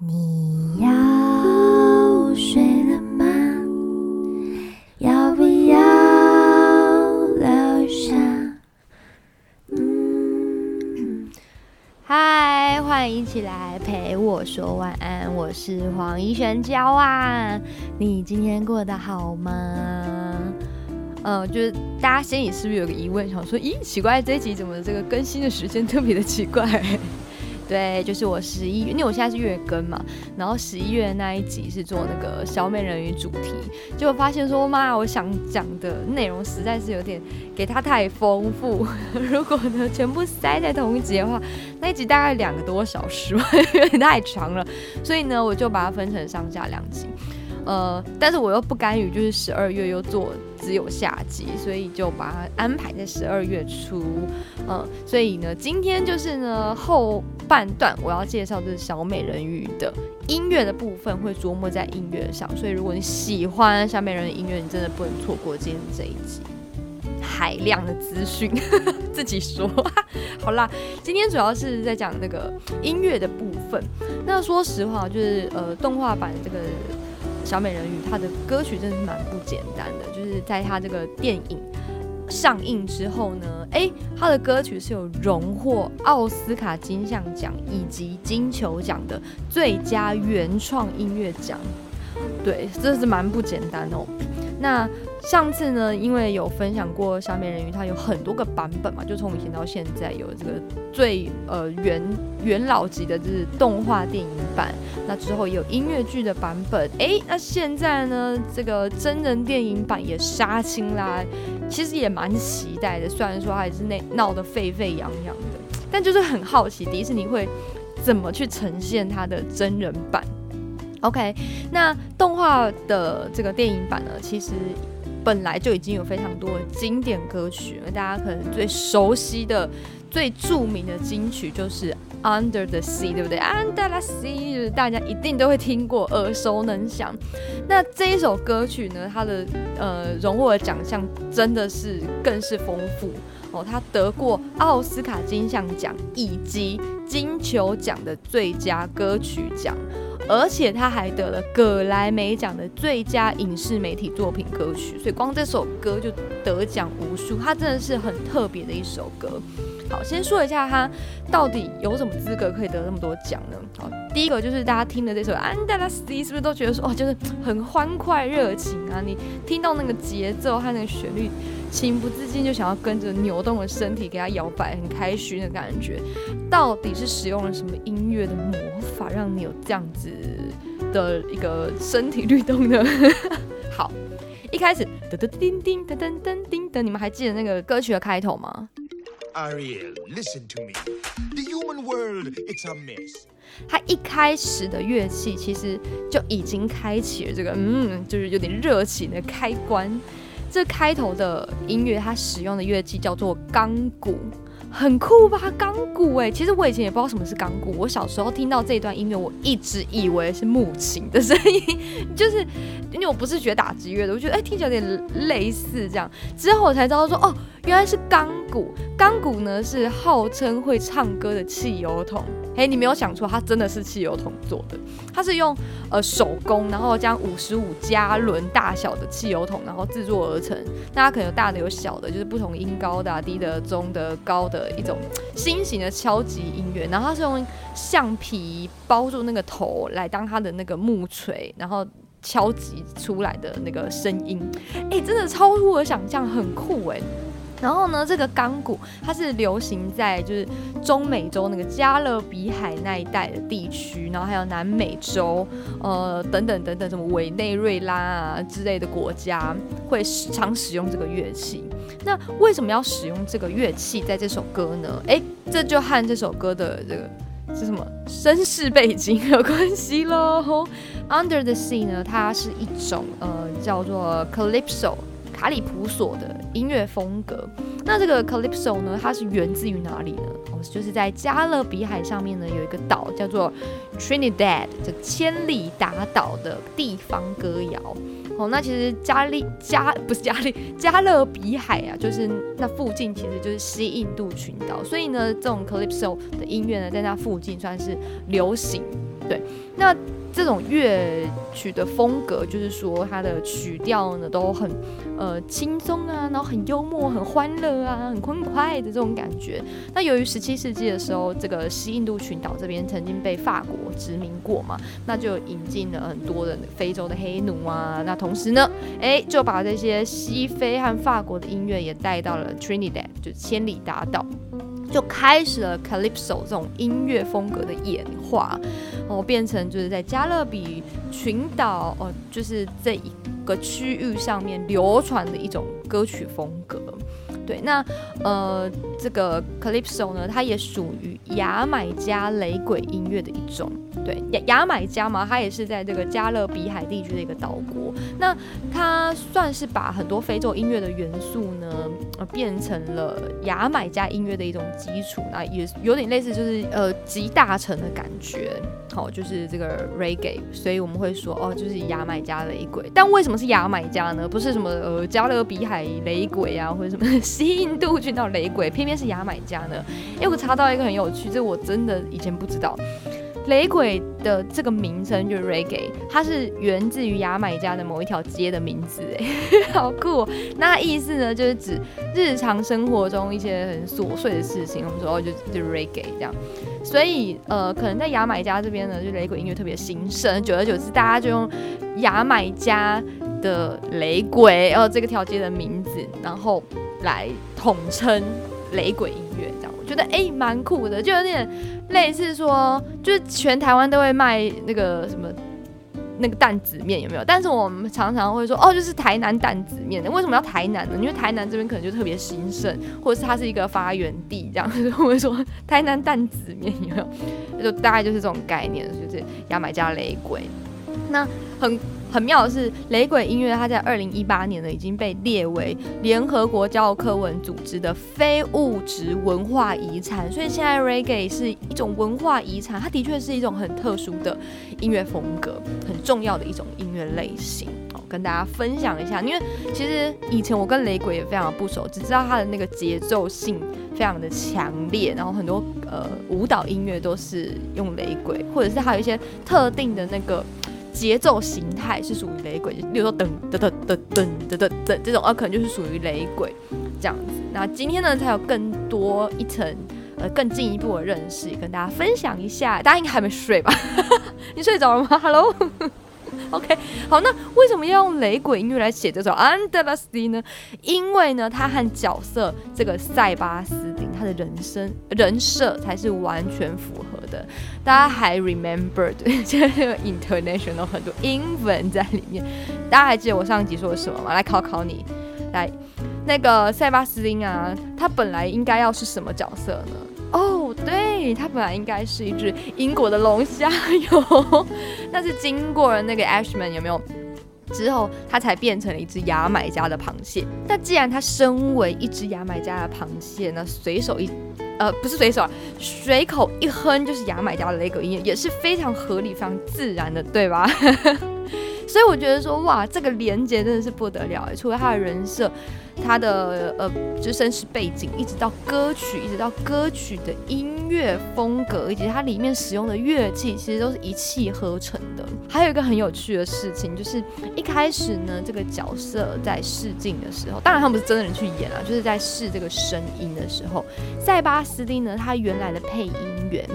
你要睡了吗？要不要留下？嗯，嗨，欢迎一起来陪我说晚安，我是黄怡璇娇啊。你今天过得好吗？嗯，就是大家心里是不是有个疑问，想说，咦，奇怪，这一集怎么这个更新的时间特别的奇怪？对，就是我十一，因为我现在是月更嘛，然后十一月那一集是做那个小美人鱼主题，结果发现说，妈，我想讲的内容实在是有点给它太丰富，如果呢全部塞在同一集的话，那一集大概两个多小时，有点太长了，所以呢，我就把它分成上下两集。呃，但是我又不甘于就是十二月又做只有下集，所以就把它安排在十二月初。嗯，所以呢，今天就是呢后半段我要介绍的是小美人鱼的音乐的部分，会琢磨在音乐上。所以如果你喜欢小美人鱼音乐，你真的不能错过今天这一集海量的资讯，自己说。好啦，今天主要是在讲那个音乐的部分。那说实话，就是呃动画版这个。小美人鱼，它的歌曲真的是蛮不简单的。就是在它这个电影上映之后呢，哎，它的歌曲是有荣获奥斯卡金像奖以及金球奖的最佳原创音乐奖。对，这是蛮不简单哦。那上次呢，因为有分享过小美人鱼，它有很多个版本嘛，就从以前到现在有这个最呃元元老级的，就是动画电影版。那之后也有音乐剧的版本。哎，那现在呢，这个真人电影版也杀青啦，其实也蛮期待的。虽然说还是那闹得沸沸扬扬的，但就是很好奇迪士尼会怎么去呈现它的真人版。OK，那动画的这个电影版呢，其实本来就已经有非常多的经典歌曲，大家可能最熟悉的、最著名的金曲就是《Under the Sea》，对不对？Under the Sea，大家一定都会听过，耳熟能详。那这一首歌曲呢，它的呃荣获的奖项真的是更是丰富哦，它得过奥斯卡金像奖以及金球奖的最佳歌曲奖。而且他还得了葛莱美奖的最佳影视媒体作品歌曲，所以光这首歌就得奖无数，他真的是很特别的一首歌。好，先说一下他到底有什么资格可以得那么多奖呢？第一个就是大家听的这首《Under the Sea》，是不是都觉得说哦，就是很欢快热情啊？你听到那个节奏和那个旋律。情不自禁就想要跟着扭动的身体给它摇摆，很开心的感觉。到底是使用了什么音乐的魔法，让你有这样子的一个身体律动呢？好，一开始噔噔叮叮噔噔噔叮噔，你们还记得那个歌曲的开头吗？Ariel，listen to me，the human world，it's a mess。它一开始的乐器其实就已经开启了这个，嗯，就是有点热情的开关。这开头的音乐，它使用的乐器叫做钢鼓，很酷吧？钢鼓哎，其实我以前也不知道什么是钢鼓。我小时候听到这段音乐，我一直以为是木琴的声音，就是因为我不是学打击乐的，我觉得哎听起来有点类似这样。之后我才知道说哦，原来是钢鼓。钢鼓呢是号称会唱歌的汽油桶。嘿，你没有想错，它真的是汽油桶做的。它是用呃手工，然后将五十五加仑大小的汽油桶，然后制作而成。大家可能有大的有小的，就是不同音高的、低的、中的、高的一种新型的敲击音乐。然后它是用橡皮包住那个头来当它的那个木锤，然后敲击出来的那个声音。哎，真的超出我想象，很酷哎。然后呢，这个钢鼓它是流行在就是中美洲那个加勒比海那一带的地区，然后还有南美洲，呃等等等等，什么委内瑞拉啊之类的国家会常使用这个乐器。那为什么要使用这个乐器在这首歌呢？哎，这就和这首歌的这个是什么身世背景有关系喽。Under the Sea 呢，它是一种呃叫做 Calypso。卡里普索的音乐风格，那这个 calypso 呢，它是源自于哪里呢？哦，就是在加勒比海上面呢，有一个岛叫做 Trinidad，这千里达岛的地方歌谣。哦，那其实加利加不是加利加勒比海啊，就是那附近其实就是西印度群岛，所以呢，这种 calypso 的音乐呢，在那附近算是流行。对，那这种乐曲的风格，就是说它的曲调呢都很呃轻松啊，然后很幽默、很欢乐啊、很欢快的这种感觉。那由于十七世纪的时候，这个西印度群岛这边曾经被法国殖民过嘛，那就引进了很多的非洲的黑奴啊。那同时呢，哎，就把这些西非和法国的音乐也带到了 Trinidad，就千里达岛。就开始了 calypso 这种音乐风格的演化，哦，变成就是在加勒比群岛哦，就是这一个区域上面流传的一种歌曲风格。对，那呃，这个 calypso 呢，它也属于牙买加雷鬼音乐的一种。对，牙牙买加嘛，它也是在这个加勒比海地区的一个岛国。那它算是把很多非洲音乐的元素呢，呃，变成了牙买加音乐的一种基础。那也有点类似，就是呃集大成的感觉。好，就是这个 reggae，所以我们会说哦，就是牙买加雷鬼。但为什么是牙买加呢？不是什么呃加勒比海雷鬼啊，或者什么 西印度群岛雷鬼，偏偏是牙买加呢？哎，我查到一个很有趣，这我真的以前不知道。雷鬼的这个名称就是 reggae，它是源自于牙买加的某一条街的名字，哎，好酷！那意思呢，就是指日常生活中一些很琐碎的事情，我们说哦，就就 reggae 这样。所以呃，可能在牙买加这边呢，就雷鬼音乐特别兴盛，久而久之，大家就用牙买加的雷鬼，然后这个条街的名字，然后来统称雷鬼音乐，这样我觉得哎，蛮酷的，就有点。类似说，就是全台湾都会卖那个什么那个担子面有没有？但是我们常常会说，哦，就是台南担子面。为什么要台南呢？因为台南这边可能就特别兴盛，或者是它是一个发源地，这样子。我们说台南担子面有没有？就大概就是这种概念，就是牙买加雷鬼。那很。很妙的是，雷鬼音乐它在二零一八年呢已经被列为联合国教科文组织的非物质文化遗产，所以现在 reggae 是一种文化遗产，它的确是一种很特殊的音乐风格，很重要的一种音乐类型。哦，跟大家分享一下，因为其实以前我跟雷鬼也非常的不熟，只知道它的那个节奏性非常的强烈，然后很多呃舞蹈音乐都是用雷鬼，或者是还有一些特定的那个。节奏形态是属于雷鬼，例如说噔噔噔噔噔噔噔这种，啊，可能就是属于雷鬼这样子。那今天呢，才有更多一层，呃，更进一步的认识，跟大家分享一下。大家应该还没睡吧？你睡着了吗？Hello。OK，好，那为什么要用雷鬼音乐来写这首《Underlust》呢？因为呢，它和角色这个塞巴斯的人生人设才是完全符合的。大家还 remember 这 个 international 很多英文在里面，大家还记得我上集说了什么吗？来考考你，来，那个塞巴斯丁啊，他本来应该要是什么角色呢？哦，对，它本来应该是一只英国的龙虾哟，但是经过了那个 Ashman 有没有之后，它才变成了一只牙买加的螃蟹。那既然它身为一只牙买加的螃蟹，那随手一呃不是随手，随口一哼就是牙买加的雷鬼音乐，也是非常合理、非常自然的，对吧？所以我觉得说，哇，这个连接真的是不得了哎！除了他的人设，他的呃，就身世背景，一直到歌曲，一直到歌曲的音乐风格，以及它里面使用的乐器，其实都是一气呵成的。还有一个很有趣的事情，就是一开始呢，这个角色在试镜的时候，当然他们不是真的人去演啊，就是在试这个声音的时候，塞巴斯汀呢，他原来的配音员。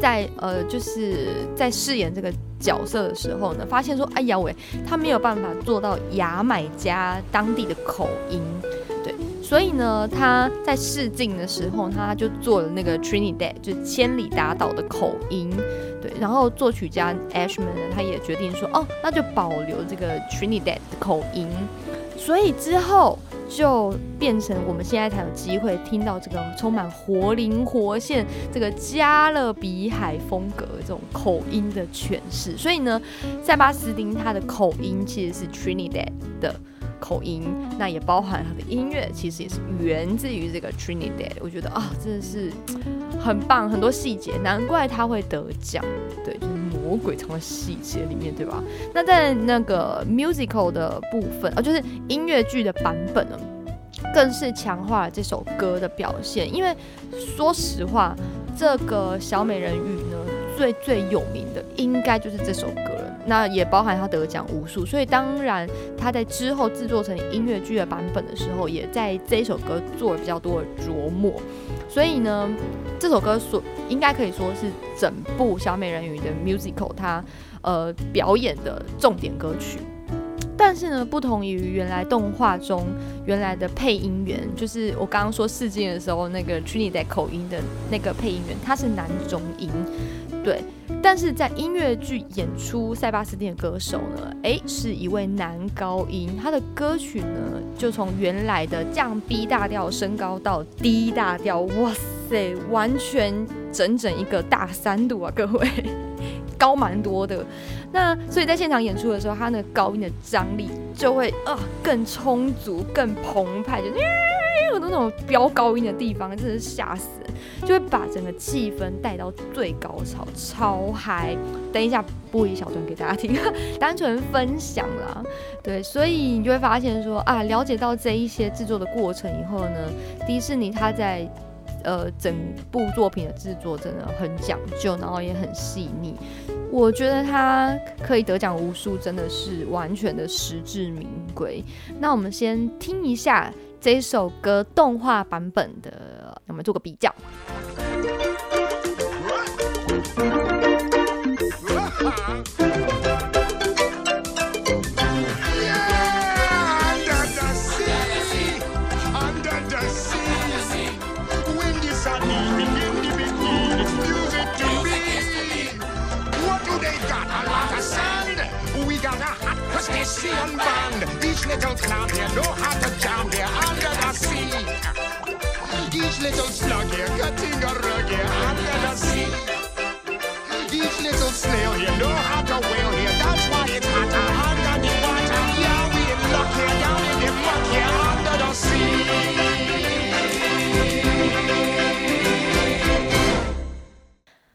在呃，就是在饰演这个角色的时候呢，发现说，哎呀喂，他没有办法做到牙买加当地的口音，对，所以呢，他在试镜的时候，他就做了那个 Trinidad，就千里达岛的口音，对，然后作曲家 Ashman 呢，他也决定说，哦，那就保留这个 Trinidad 的口音，所以之后。就变成我们现在才有机会听到这个充满活灵活现、这个加勒比海风格这种口音的诠释。所以呢，塞巴斯丁他的口音其实是 Trinidad 的口音，那也包含他的音乐，其实也是源自于这个 Trinidad。我觉得啊，真的是很棒，很多细节，难怪他会得奖。对，就是魔鬼藏在细节里面，对吧？那在那个 musical 的部分，啊，就是音乐剧的版本呢，更是强化了这首歌的表现。因为说实话，这个小美人鱼呢，最最有名的，应该就是这首歌了。那也包含他得奖无数，所以当然他在之后制作成音乐剧的版本的时候，也在这首歌做了比较多的琢磨。所以呢，这首歌所应该可以说是整部小美人鱼的 musical 它呃表演的重点歌曲。但是呢，不同于原来动画中原来的配音员，就是我刚刚说试镜的时候那个 Trinity 口音的那个配音员，他是男中音，对。但是在音乐剧演出塞巴斯汀的歌手呢，诶，是一位男高音，他的歌曲呢就从原来的降 B 大调升高到 D 大调，哇塞，完全整整一个大三度啊，各位。高蛮多的，那所以在现场演出的时候，他那个高音的张力就会啊更充足、更澎湃，就有那种飙高音的地方，真的是吓死，就会把整个气氛带到最高潮，超嗨。等一下播一小段给大家听，单纯分享啦。对，所以你就会发现说啊，了解到这一些制作的过程以后呢，迪士尼它在。呃，整部作品的制作真的很讲究，然后也很细腻。我觉得他可以得奖无数，真的是完全的实至名归。那我们先听一下这首歌动画版本的，我们做个比较。Each little clown here know how to jam there.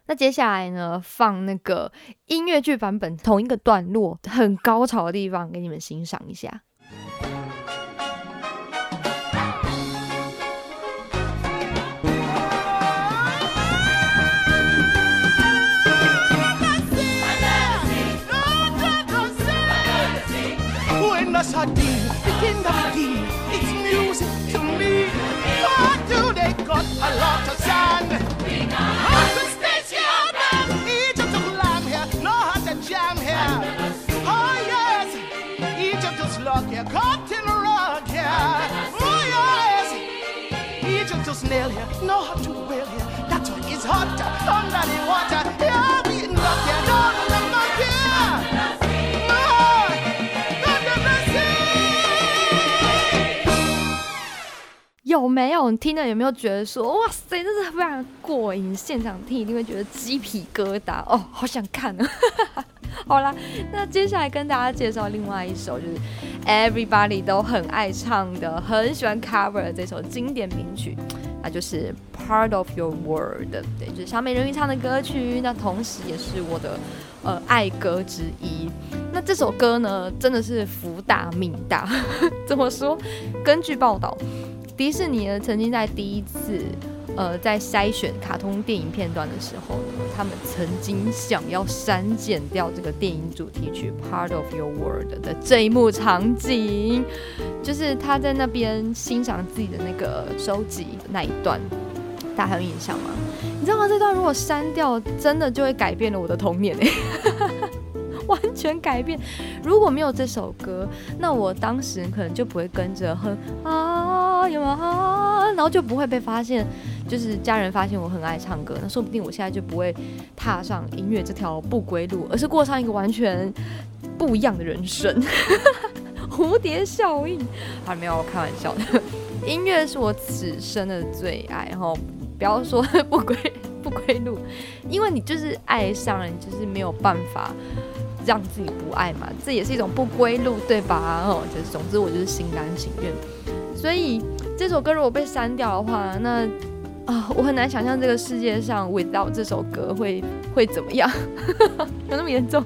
那接下来呢，放那个音乐剧版本同一个段落，很高潮的地方，给你们欣赏一下。Pasadena, the king of the It's music to me. Why do they got a lot of sand? 没有你听了有没有觉得说哇塞，真是非常过瘾？现场听一定会觉得鸡皮疙瘩哦，好想看啊！好啦，那接下来跟大家介绍另外一首，就是 Everybody 都很爱唱的，很喜欢 cover 的这首经典名曲，那就是 Part of Your World，对，就是小美人鱼唱的歌曲。那同时也是我的呃爱歌之一。那这首歌呢，真的是福大命大。怎么说？根据报道，迪士尼呢曾经在第一次。呃，在筛选卡通电影片段的时候呢，他们曾经想要删减掉这个电影主题曲《Part of Your World》的这一幕场景，就是他在那边欣赏自己的那个收集那一段，大家还有印象吗？你知道吗？这段如果删掉，真的就会改变了我的童年。完全改变。如果没有这首歌，那我当时可能就不会跟着哼啊有啊，然后就不会被发现，就是家人发现我很爱唱歌，那说不定我现在就不会踏上音乐这条不归路，而是过上一个完全不一样的人生。蝴蝶效应，还没有开玩笑的。音乐是我此生的最爱，然后不要说不归 不归路，因为你就是爱上了，你就是没有办法。让自己不爱嘛，这也是一种不归路，对吧？哦，就是总之我就是心甘情愿。所以这首歌如果被删掉的话，那啊，我很难想象这个世界上 without 这首歌会会怎么样，有那么严重？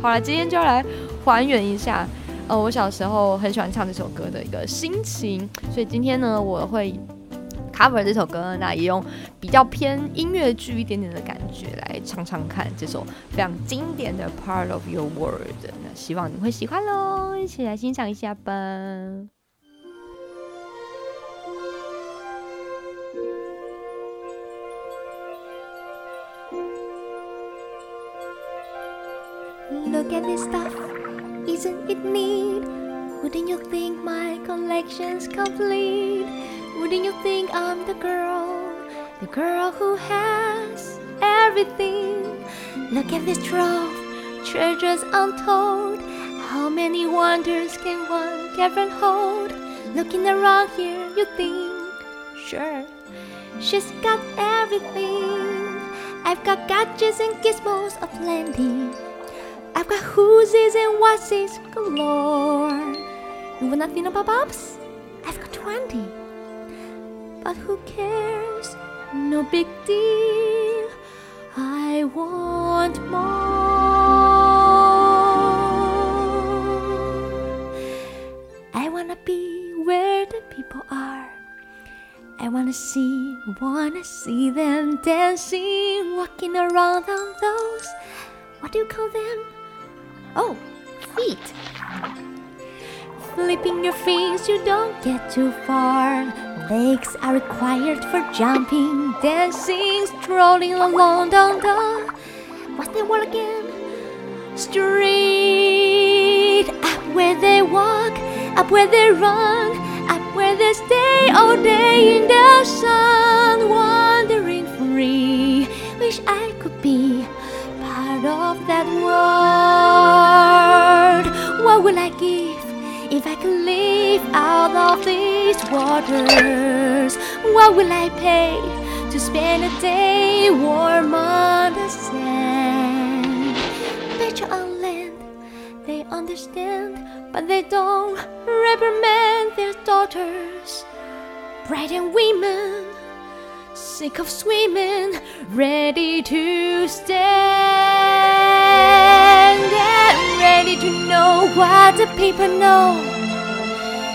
好了，今天就要来还原一下，呃，我小时候很喜欢唱这首歌的一个心情。所以今天呢，我会 cover 这首歌，那也用比较偏音乐剧一点点的感觉来唱唱看这首非常经典的 Part of Your World。那希望你会喜欢喽，一起来欣赏一下吧。Look at this stuff, isn't it neat? Wouldn't you think my collection's complete? Wouldn't you think I'm the girl, the girl who has everything? Look at this trove, treasures untold. How many wonders can one cavern hold? Looking around here, you think, sure, she's got everything. I've got gadgets and gizmos aplenty. I've got whoosies and whatsies galore. You want nothing about bobs? I've got 20. But who cares? No big deal. I want more. I wanna be where the people are. I wanna see, wanna see them dancing, walking around on those. What do you call them? Oh, feet. Flipping your fins, you don't get too far. Legs are required for jumping, dancing, strolling along down the. What's the word again? Street. Up where they walk, up where they run, up where they stay all day in the sun, wandering free. Wish I could be part of that world. What will I give if I could live out of these waters? What will I pay to spend a day warm on the sand? Better on land, they understand, but they don't reprimand their daughters. Bright and women sick of swimming, ready to stand and ready to know what the people know.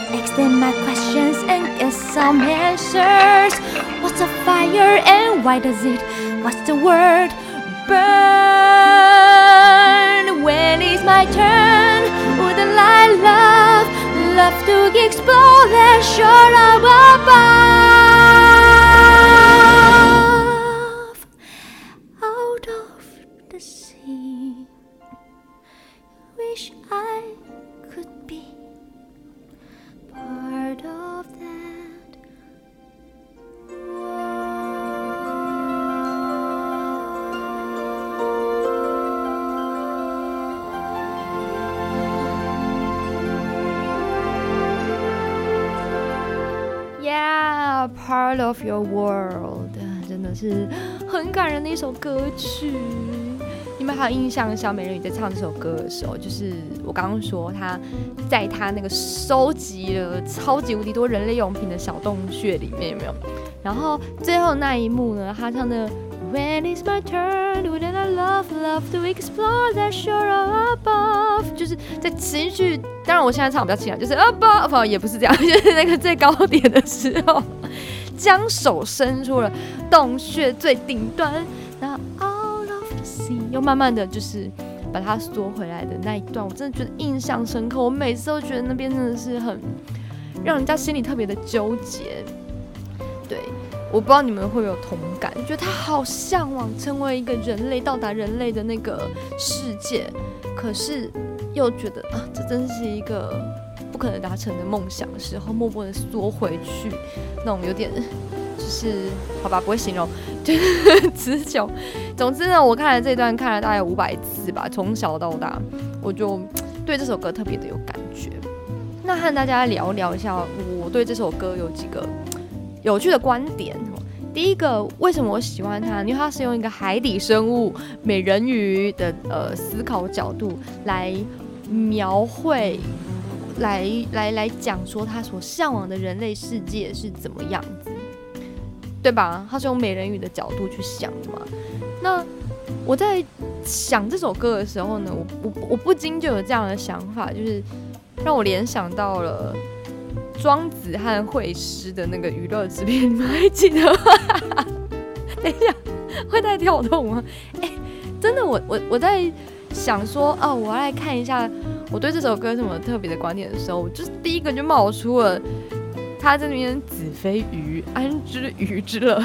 Them my questions and get some answers. What's a fire and why does it? What's the word? Burn. When is my turn? Wouldn't I love, love to explore the shore of above, out of the sea. Wish I part of that. Yeah, part of your world，真的是很感人的一首歌曲。 你们还有印象小美人鱼在唱这首歌的时候，就是我刚刚说她在她那个收集了超级无敌多人类用品的小洞穴里面有没有？然后最后那一幕呢，她唱的 When is my turn, wouldn't I love, love to explore that shore above？就是在情绪，当然我现在唱比较轻啊，就是 above，不也不是这样，就是那个最高点的时候，将手伸出了洞穴最顶端，然后又慢慢的就是把它缩回来的那一段，我真的觉得印象深刻。我每次都觉得那边真的是很让人家心里特别的纠结。对，我不知道你们会不会有同感，觉得他好向往成为一个人类，到达人类的那个世界，可是又觉得啊，这真是一个不可能达成的梦想的时候，默默的缩回去，那种有点就是好吧，不会形容，就是词穷。总之呢，我看了这段看了大概五百次吧，从小到大，我就对这首歌特别的有感觉。那和大家聊聊一下，我对这首歌有几个 有趣的观点。第一个，为什么我喜欢它？因为它是用一个海底生物美人鱼的呃思考角度来描绘，来来来讲说他所向往的人类世界是怎么样子，对吧？他是用美人鱼的角度去想的嘛。那我在想这首歌的时候呢，我我我不禁就有这样的想法，就是让我联想到了，庄子和惠施的那个娱乐之恋，你们还记得吗？等一下，会太跳动吗？哎、真的，我我我在想说，哦，我要来看一下我对这首歌有什么特别的观点的时候，我就是第一个就冒出了他在那边“子非鱼，安知鱼之乐”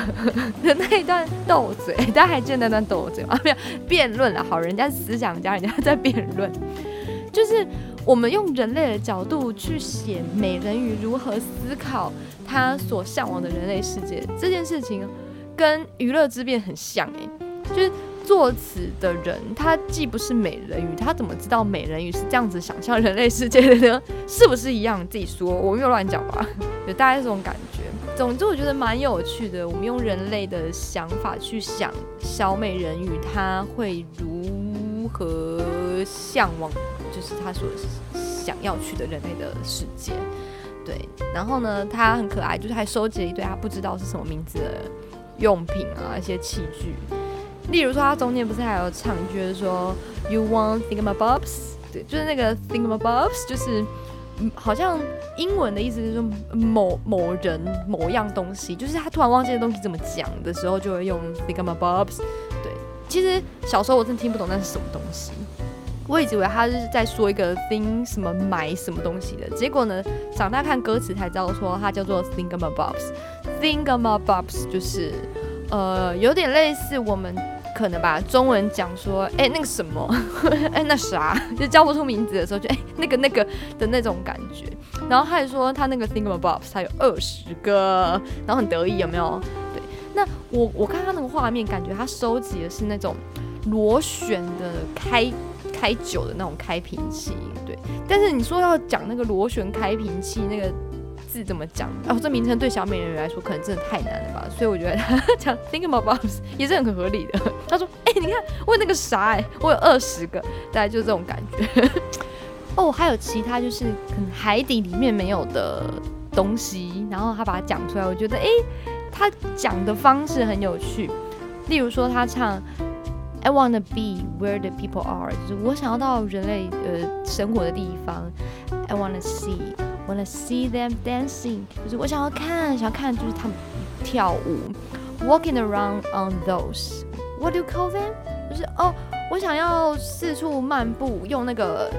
的 那一段斗嘴，大家还记得那段斗嘴吗？没有辩论了，好，人家是思想家，人家在辩论，就是我们用人类的角度去写美人鱼如何思考他所向往的人类世界这件事情，跟娱乐之变很像诶、就是作词的人，他既不是美人鱼，他怎么知道美人鱼是这样子想象人类世界的呢？是不是一样？自己说，我没有乱讲吧？就大概这种感觉。总之，我觉得蛮有趣的。我们用人类的想法去想小美人鱼，她会如何向往，就是她所想要去的人类的世界。对，然后呢，她很可爱，就是还收集了一堆她不知道是什么名字的用品啊，一些器具。例如说，他中间不是还有唱就是说 “You want thingamabobs”，对，就是那个 thingamabobs，就是，好像英文的意思就是说某某人某样东西，就是他突然忘记的东西怎么讲的时候，就会用 thingamabobs。对，其实小时候我真的听不懂那是什么东西，我一直以为他是在说一个 thing 什么买什么东西的，结果呢，长大看歌词才知道说它叫做 thingamabobs。thingamabobs 就是呃有点类似我们。可能吧，中文讲说，哎、那个什么，哎、那啥，就叫不出名字的时候，就哎、那个那个的那种感觉。然后他还说他那个 thingamabobs 他有二十个，然后很得意，有没有？对，那我我看他那个画面，感觉他收集的是那种螺旋的开开酒的那种开瓶器，对。但是你说要讲那个螺旋开瓶器那个。字怎么讲？哦，这名称对小美人鱼来说可能真的太难了吧，所以我觉得他 讲 thingamabobs 也是很合理的。他说：“哎、你看我那个啥、哎，我有二十个，大概就是这种感觉。哦，还有其他就是可能海底里面没有的东西，然后他把它讲出来，我觉得哎、他讲的方式很有趣。例如说他唱 I wanna be where the people are，就是我想要到人类呃生活的地方。I wanna see。Wanna see them dancing，就是我想要看，想要看就是他们跳舞，walking around on those，what do you call them？就是哦，我想要四处漫步，用那个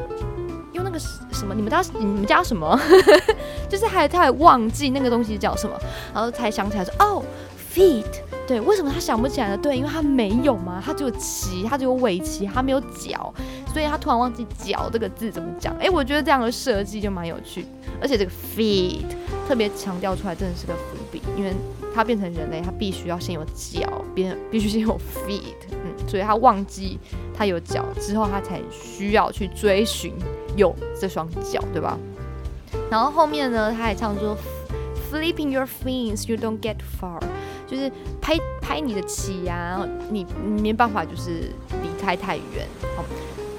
用那个什么，你们家你们家什么？就是还他还忘记那个东西叫什么，然后才想起来说哦，feet。对，为什么他想不起来呢？对，因为他没有嘛，他只有鳍，他只有尾鳍，他没有脚，所以他突然忘记“脚”这个字怎么讲。哎，我觉得这样的设计就蛮有趣，而且这个 feet 特别强调出来，真的是个伏笔，因为他变成人类，他必须要先有脚，变必须先有 feet，嗯，所以他忘记他有脚之后，他才需要去追寻有这双脚，对吧？然后后面呢，他还唱说 “flipping your fins, you don't get far”。就是拍拍你的鳍呀、然后你没办法就是离开太远。好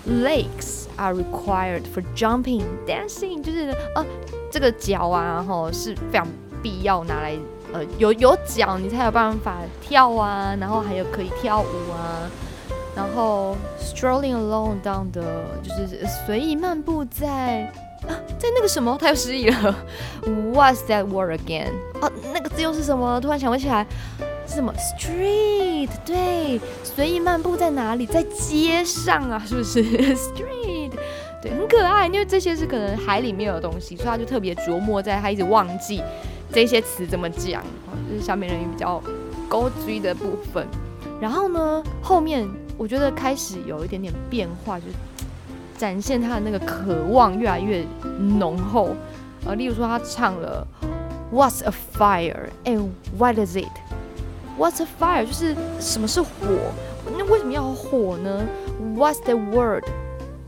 ，Lakes are required for jumping, dancing，就是呃这个脚啊，然后是非常必要拿来呃有有脚你才有办法跳啊，然后还有可以跳舞啊。然后 strolling along down the 就是随意漫步在在那个什么，他又失忆了。What's that word again？哦，那个字又是什么？突然想不起来，是什么？Street，对，随意漫步在哪里？在街上啊，是不是？Street，对，很可爱，因为这些是可能海里面的东西，所以他就特别琢磨在他一直忘记这些词怎么讲，就是小美人鱼比较勾追的部分。然后呢，后面我觉得开始有一点点变化，就是展现他的那个渴望越来越浓厚。呃，例如说他唱了 What's a fire and what is it? What's a fire? 就是什么是火？那为什么要火呢？What's the word?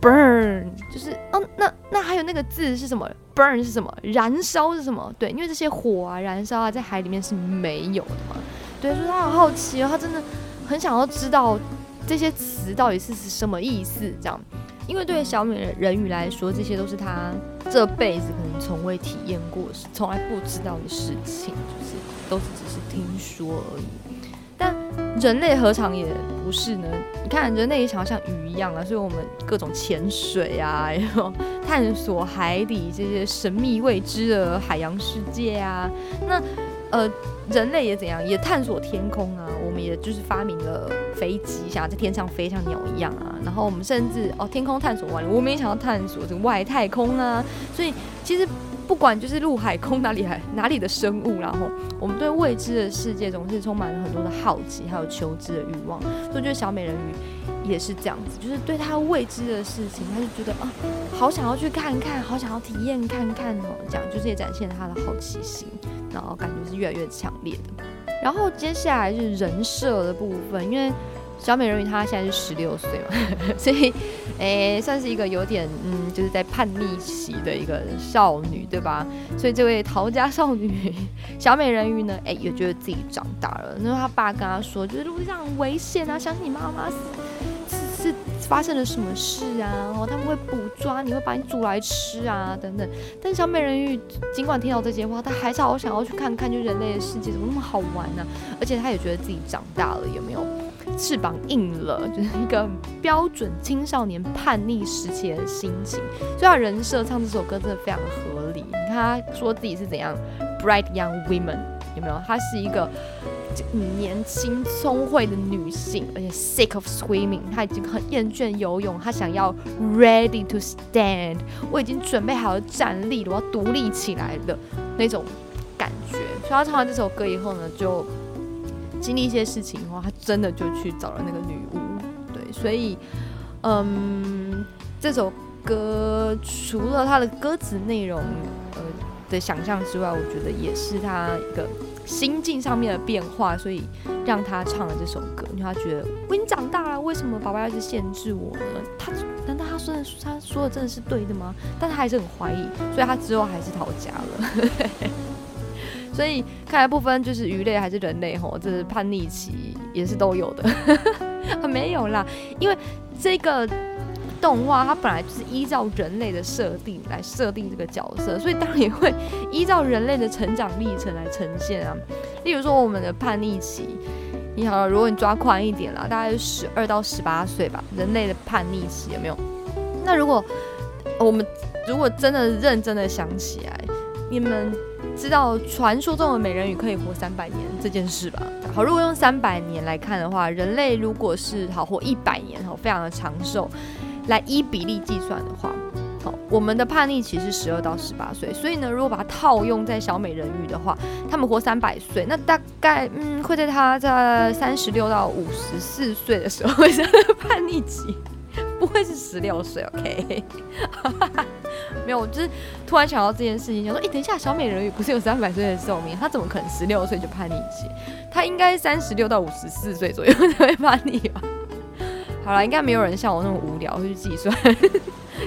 Burn 就是哦，那那还有那个字是什么？Burn 是什么？燃烧是什么？对，因为这些火啊、燃烧啊，在海里面是没有的嘛。对，所以他好好奇哦，他真的很想要知道这些词到底是什么意思，这样。因为对小美人鱼来说，这些都是她这辈子可能从未体验过、从来不知道的事情，就是都是只是听说而已。但人类何尝也不是呢？你看，人类也想要像鱼一样啊，所以我们各种潜水啊，然后探索海底这些神秘未知的海洋世界啊。那呃，人类也怎样，也探索天空啊。我们也就是发明了飞机，想要在天上飞，像鸟一样啊。然后我们甚至哦，天空探索完了，我们也想要探索这个外太空啊。所以其实。不管就是陆海空哪里还哪里的生物，然后我们对未知的世界总是充满了很多的好奇，还有求知的欲望。所以我觉得小美人鱼也是这样子，就是对她未知的事情，她就觉得啊，好想要去看看，好想要体验看看哦，这样就是也展现了她的好奇心，然后感觉是越来越强烈的。然后接下来是人设的部分，因为。小美人鱼她现在是十六岁嘛，所以，诶，算是一个有点嗯，就是在叛逆期的一个少女，对吧？所以这位逃家少女小美人鱼呢，诶，也觉得自己长大了。然后她爸跟她说，就是路上很危险啊，相信你妈妈是是发生了什么事啊？然后他们会捕抓你，会把你煮来吃啊，等等。但小美人鱼尽管听到这些话，她还是好想要去看看，就人类的世界怎么那么好玩呢？而且她也觉得自己长大了，有没有？翅膀硬了，就是一个标准青少年叛逆时期的心情。所以他人设唱这首歌真的非常合理。你看他说自己是怎样，bright young women，有没有？她是一个年轻聪慧的女性，而且 sick of swimming，她已经很厌倦游泳，她想要 ready to stand，我已经准备好了站立了，我要独立起来的那种感觉。所以他唱完这首歌以后呢，就。经历一些事情的话，他真的就去找了那个女巫，对，所以，嗯，这首歌除了它的歌词内容呃的想象之外，我觉得也是他一个心境上面的变化，所以让他唱了这首歌，因为他觉得我已经长大了，为什么爸爸要一直限制我呢？他难道他说的他说的真的是对的吗？但他还是很怀疑，所以他之后还是逃家了。所以看来不分就是鱼类还是人类吼，这是叛逆期也是都有的，没有啦，因为这个动画它本来就是依照人类的设定来设定这个角色，所以当然也会依照人类的成长历程来呈现啊。例如说我们的叛逆期，你好，如果你抓宽一点啦，大概十二到十八岁吧，人类的叛逆期有没有？那如果我们如果真的认真的想起来，你们。知道传说中的美人鱼可以活三百年这件事吧？好，如果用三百年来看的话，人类如果是好活一百年，好非常的长寿，来依比例计算的话，好，我们的叛逆期是十二到十八岁，所以呢，如果把它套用在小美人鱼的话，他们活三百岁，那大概嗯会在他在三十六到五十四岁的时候会是叛逆期。不会是十六岁，OK？没有，我就是突然想到这件事情，想说，哎，等一下，小美人鱼不是有三百岁的寿命，她怎么可能十六岁就叛逆期？她应该三十六到五十四岁左右才会叛逆吧？好了，应该没有人像我那么无聊会去计算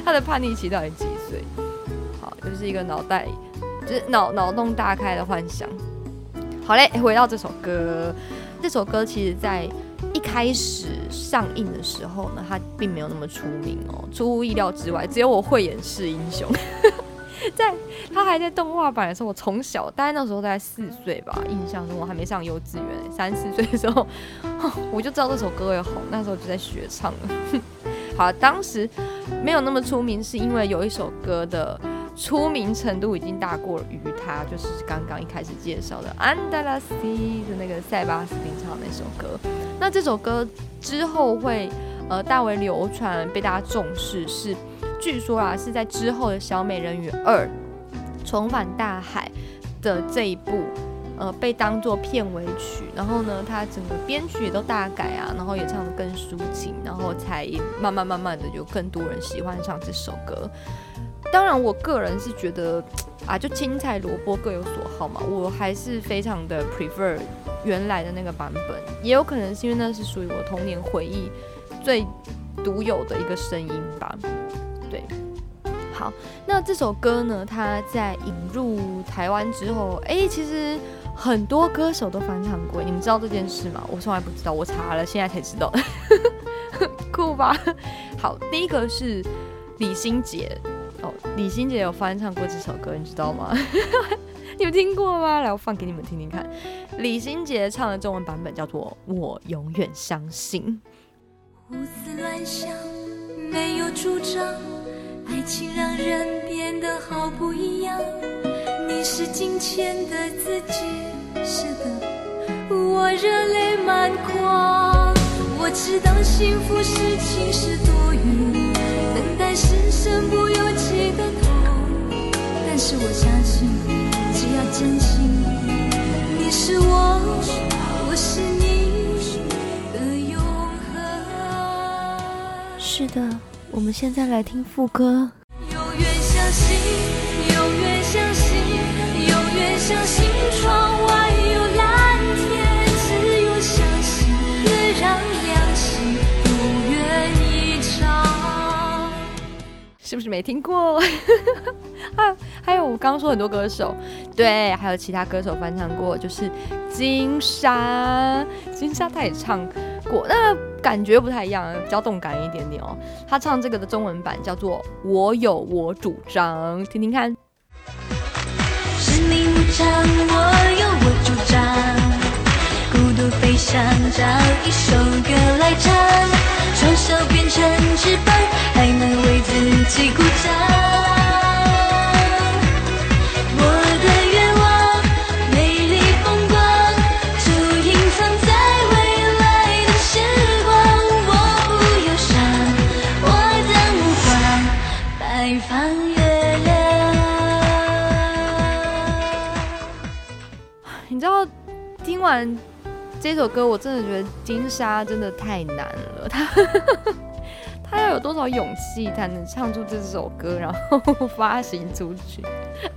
她的叛逆期到底几岁。好，就是一个脑袋就是脑脑洞大开的幻想。好嘞，回到这首歌，这首歌其实在。一开始上映的时候呢，他并没有那么出名哦，出乎意料之外，只有我会演是英雄。在他还在动画版的时候，我从小大概那时候大概四岁吧，印象中我还没上幼稚园，三四岁的时候，我就知道这首歌会红，那时候就在学唱了。好，当时没有那么出名，是因为有一首歌的。出名程度已经大过于他，就是刚刚一开始介绍的《安德拉西》的那个塞巴斯汀唱的那首歌。那这首歌之后会呃大为流传，被大家重视，是据说啊是在之后的小美人鱼二重返大海的这一部呃被当做片尾曲，然后呢它整个编曲也都大改啊，然后也唱得更抒情，然后才慢慢慢慢的有更多人喜欢上这首歌。当然，我个人是觉得 啊，就青菜萝卜各有所好嘛。我还是非常的 prefer 原来的那个版本，也有可能是因为那是属于我童年回忆最独有的一个声音吧。对，好，那这首歌呢，它在引入台湾之后，哎，其实很多歌手都翻唱过，你们知道这件事吗？我从来不知道，我查了，现在才知道，酷吧？好，第一个是李心洁。哦，李心洁有翻唱过这首歌，你知道吗？你们听过吗？来，我放给你们听听看。李心洁唱的中文版本叫做《我永远相信》。胡思乱想，没有主张，爱情让人变得好不一样。你是金钱的自己，是的，我热泪满眶。我知道幸福是情是多余，等待是身不由己。是我相信，只要真心，你是我，我是你的永恒。是的，我们现在来听副歌。永远相信，永远相信，永远相信窗外有蓝天。只有相信，能让良心如愿以偿。是不是没听过？啊，还有我刚刚说很多歌手，对，还有其他歌手翻唱过，就是金莎，金莎她也唱过，那感觉不太一样，比较动感一点点哦。她唱这个的中文版叫做《我有我主张》，听听看。生命无常，我有我主张。孤独飞翔，找一首歌来唱，双手变成翅膀，还能为自己鼓掌。你知道，听完这首歌，我真的觉得金莎真的太难了。他他 要有多少勇气才能唱出这首歌，然后发行出去？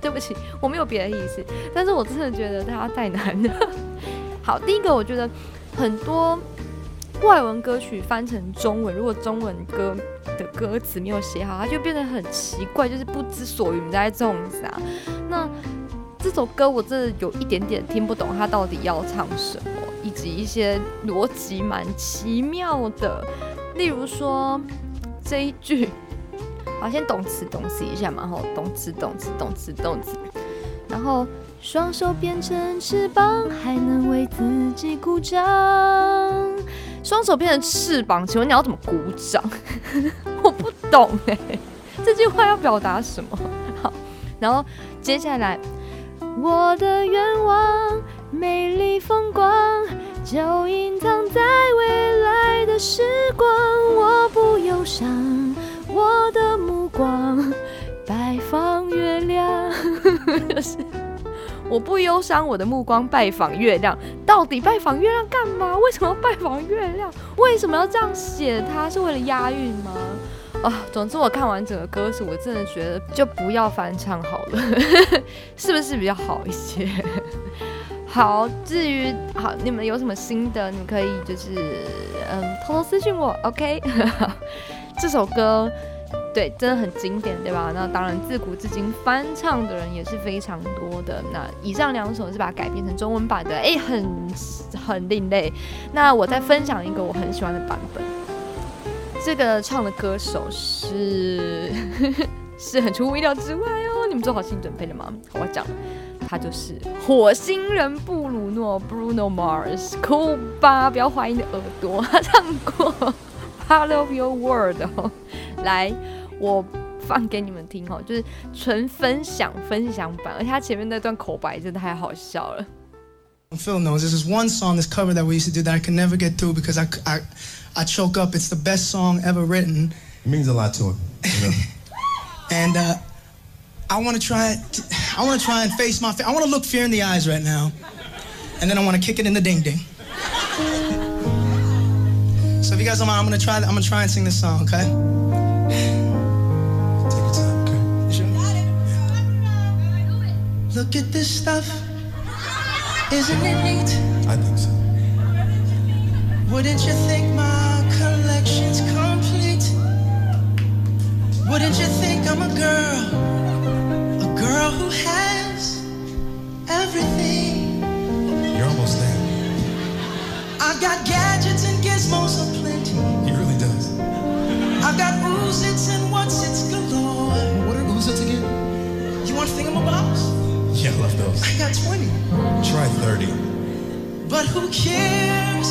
对不起，我没有别的意思，但是我真的觉得他太难了。好，第一个，我觉得很多外文歌曲翻成中文，如果中文歌的歌词没有写好，它就变得很奇怪，就是不知所云在种子啊。那这首歌我真的有一点点听不懂，它到底要唱什么，以及一些逻辑蛮奇妙的。例如说这一句，好，先动词动词一下嘛，吼，动词动词动词动词，然后双手变成翅膀，还能为自己鼓掌。双手变成翅膀，请问你要怎么鼓掌？我不懂哎、这句话要表达什么？好，然后接下来，我的愿望，美丽风光，就隐藏在未来的时光。我不忧伤，我的目光拜访月亮，就 是我不忧伤，我的目光拜访月亮。到底拜访月亮干嘛？为什么要拜访月亮？为什么要这样写它？是为了押韵吗？啊，总之我看完整个歌词，我真的觉得就不要翻唱好了，是不是比较好一些？好，至于好，你们有什么新的，你们可以就是嗯偷偷私信我，OK？这首歌对真的很经典，对吧？那当然自古至今翻唱的人也是非常多的。那以上两首是把它改编成中文版的，哎，很很另类。那我再分享一个我很喜欢的版本。这个唱的歌手是 是很出乎意料之外哦，你们做好心理准备了吗？好我讲，他就是火星人布鲁诺 （Bruno Mars），酷吧？不要怀疑你的耳朵，他唱过 《Part of Your World》哦。来，我放给你们听哦，就是纯分享分享版，而且他前面那段口白真的太好笑了。Phil knows this is one song, this cover that we used to do that I could never get through because I, I, I choke up. It's the best song ever written. It means a lot to him. You know? And uh, I want to try, it. I want to try and face my, fe- I want to look fear in the eyes right now. And then I want to kick it in the ding ding. So if you guys don't mind, I'm going to try, I'm going to try and sing this song, okay? Take your time, okay? You sure? Look at this stuff. Isn't it neat? I think so. Wouldn't you think my collection's complete? Wouldn't you think I'm a girl? A girl who has everything. You're almost there. I've got gadgets and gizmos aplenty. He really does. I've got oozits and what's its galore. What are it again? You want thingamabobs? I love those. I got 20. Try 30. But who cares?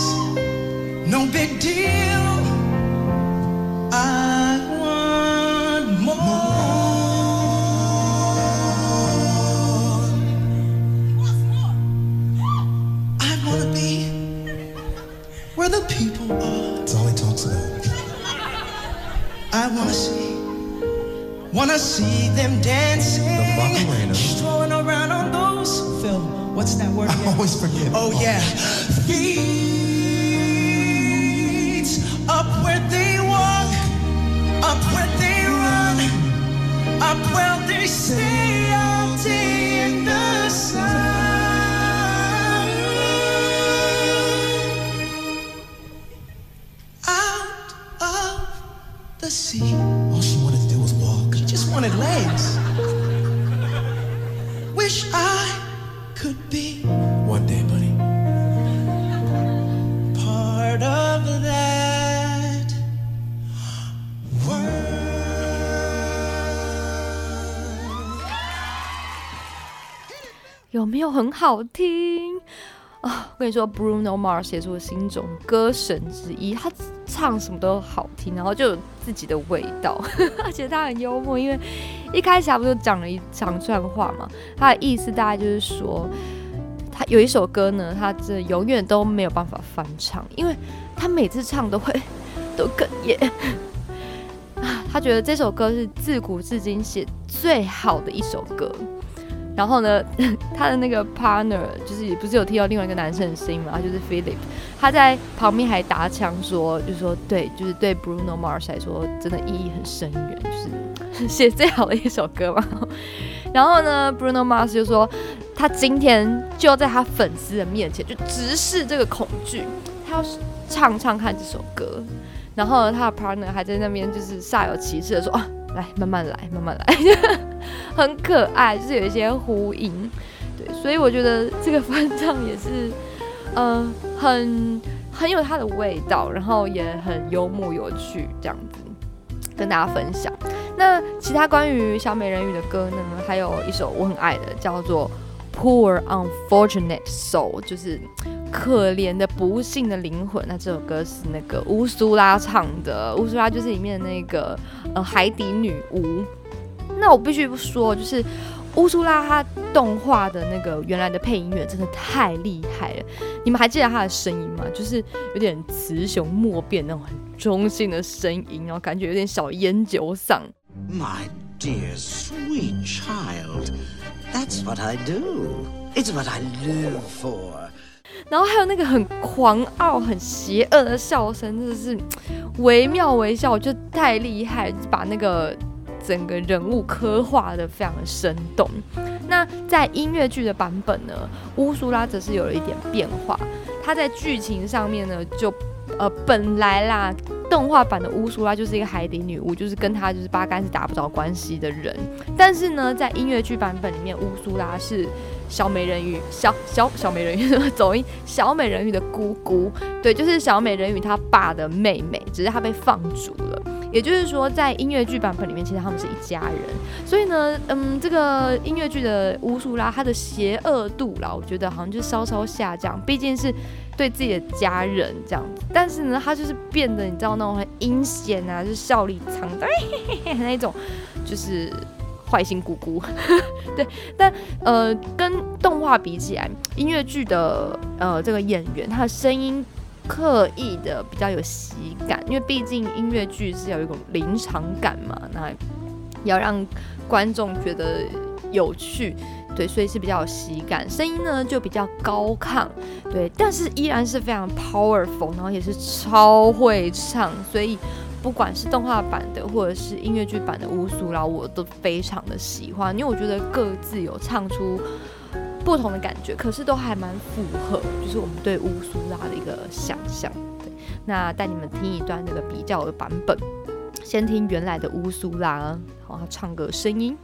No big deal. I want more. I wanna be where the people are. That's all he talks about. I wanna see, wanna see them dancing, Macarena. strolling around on those film. What's that word? I again? always forget. Oh, oh yeah, feet up where they walk, up where they run, up where they stay 有没有很好听啊？我跟你说，Bruno Mars 也是我心中歌神之一，他唱什么都好听，然后就有自己的味道，而且他很幽默。因为一开始他不就讲了一长串话嘛，他的意思大概就是说，他有一首歌呢，他这永远都没有办法翻唱，因为他每次唱都会 都哽咽。啊，他觉得这首歌是自古至今写最好的一首歌。然后呢，他的那个 partner 就是不是有听到另外一个男生的声音嘛？他就是 Philip，他在旁边还搭腔说，就是说对，就是对 Bruno Mars 来说，真的意义很深远，就是 写最好的一首歌嘛。然后呢，Bruno Mars 就说，他今天就要在他粉丝的面前就直视这个恐惧，他要唱唱看这首歌。然后，他的 partner 还在那边就是煞有其事的说啊，来慢慢来，慢慢来，很可爱，就是有一些呼应。对，所以我觉得这个翻唱也是，呃，很很有它的味道，然后也很幽默有趣，这样子跟大家分享。那其他关于小美人鱼的歌呢，还有一首我很爱的，叫做《Poor Unfortunate Soul》，就是可怜的不幸的灵魂。那这首歌是那个乌苏拉唱的，乌苏拉就是里面的那个呃海底女巫。那我必须不说，就是乌苏拉她动画的那个原来的配音员真的太厉害了。你们还记得她的声音吗？就是有点雌雄莫辨那种很中性的声音，然后感觉有点小烟酒嗓。My dear sweet child, that's what I do. It's what I live for. 然后还有那个很狂傲、很邪恶的笑声，真的是惟妙惟肖，我觉得太厉害，把那个整个人物刻画的非常的生动。那在音乐剧的版本呢，乌苏拉则是有了一点变化，她在剧情上面呢，就呃本来啦，动画版的乌苏拉就是一个海底女巫，就是跟她就是八竿子打不着关系的人。但是呢，在音乐剧版本里面，乌苏拉是小美人鱼，小小小美人鱼 走音，小美人鱼的姑姑，对，就是小美人鱼她爸的妹妹，只是她被放逐了。也就是说，在音乐剧版本里面，其实他们是一家人。所以呢，嗯，这个音乐剧的乌苏拉，她的邪恶度啦，我觉得好像就稍稍下降，毕竟是对自己的家人这样子。但是呢，她就是变得，你知道那种很阴险啊，就是笑里藏刀嘿嘿嘿那种，就是坏心姑姑。对，但呃，跟动画比起来，音乐剧的呃这个演员，他的声音刻意的比较有喜感，因为毕竟音乐剧是要有一种临场感嘛，那要让观众觉得有趣，对，所以是比较有喜感，声音呢就比较高亢，对，但是依然是非常 powerful，然后也是超会唱，所以不管是动画版的或者是音乐剧版的乌苏拉，我都非常的喜欢，因为我觉得各自有唱出不同的感觉，可是都还蛮符合，就是我们对乌苏拉的一个想象。对，那带你们听一段那个比较的版本，先听原来的乌苏拉，好，他唱个声音。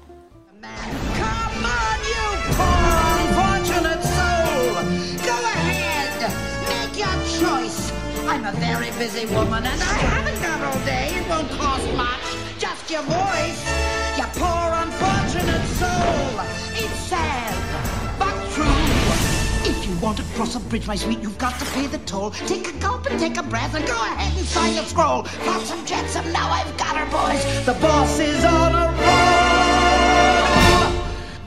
Come on, you poor unfortunate soul. Go ahead, make your choice. I'm a very busy woman and I haven't got all day. It won't cost much, just your voice. You poor unfortunate soul. It's sad, want to cross a bridge, my sweet, you've got to pay the toll. Take a gulp and take a breath and go ahead and sign your scroll. Flotsam, jetsam, now I've got her, boys. The boss is on a roll.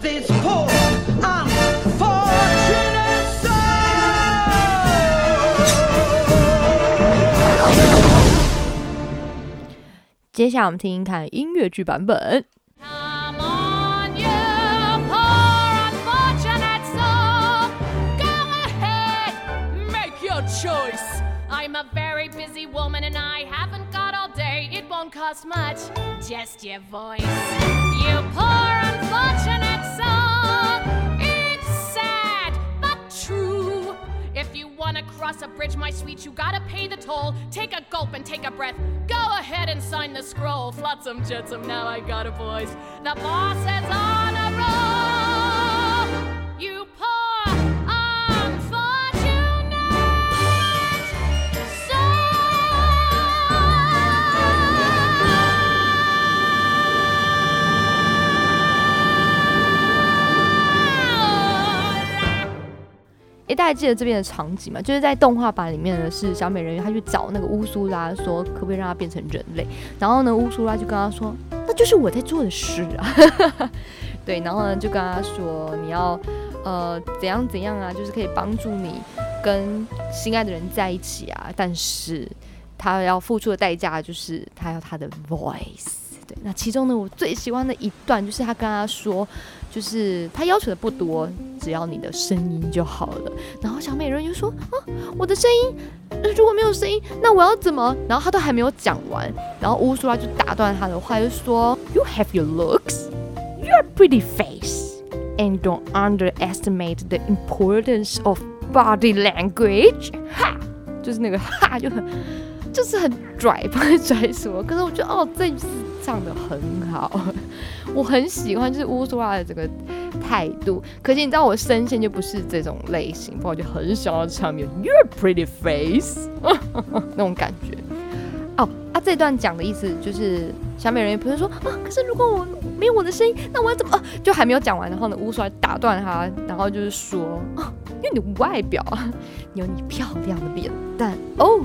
This poor, unfortunate soul. 接下来我们听听看音乐剧版本。 A very busy woman and I haven't got all day. It won't cost much, just your voice. You poor unfortunate soul. It's sad, but true. If you wanna cross a bridge, my sweet, you gotta pay the toll. Take a gulp and take a breath. Go ahead and sign the scroll. Flotsam, jetsam, now I got a voice. The boss is on 大家记得这边的场景吗？就是在动画版里面呢，是小美人鱼她去找那个乌苏拉，说可不可以让她变成人类。然后呢，乌苏拉就跟她说，那就是我在做的事啊。对，然后呢就跟她说，你要呃怎样怎样啊，就是可以帮助你跟心爱的人在一起啊。但是她要付出的代价就是她要她的 voice。对，那其中呢，我最喜欢的一段就是她跟她说，就是他要求的不多，只要你的声音就好了。然后小美人鱼说啊，我的声音，呃如果没有声音，那我要怎么？然后他都还没有讲完，然后乌苏拉就打断他的话，就说，You have your looks, your pretty face, and don't underestimate the importance of body language。哈，就是那个哈就很。就是很拽，不会拽什么。可是我觉得哦，这次唱的很好，我很喜欢，就是乌苏拉的这个态度。可是你知道我声线就不是这种类型，不然我就很想要唱有 Your pretty face 那种感觉。哦，啊，这段讲的意思就是小美人鱼不是说啊，可是如果我没有我的声音，那我要怎么？啊、就还没有讲完，然后呢，乌苏拉打断他，然后就是说啊，因为你外表，你有你漂亮的脸蛋哦。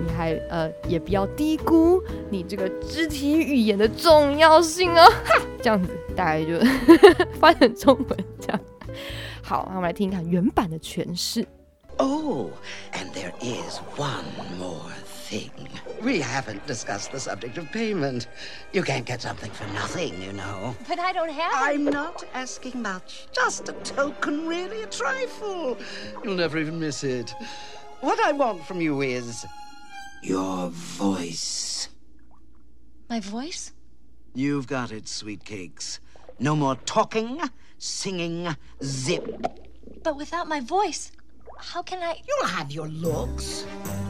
你还呃也不要低估你这个肢体语言的重要性哦，哈，这样子大概就翻成中文这样。好，那我们来听一看原版的诠释。Oh, and there is one more thing. We haven't discussed the subject of payment. You can't get something for nothing, you know. But I don't have I'm not asking much. Just a token, really, a trifle. You'll never even miss it. What I want from you is your voice. my voice. You've got it, sweet cakes. No more talking, singing, zip. But without my voice, how can I? You'll have your looks,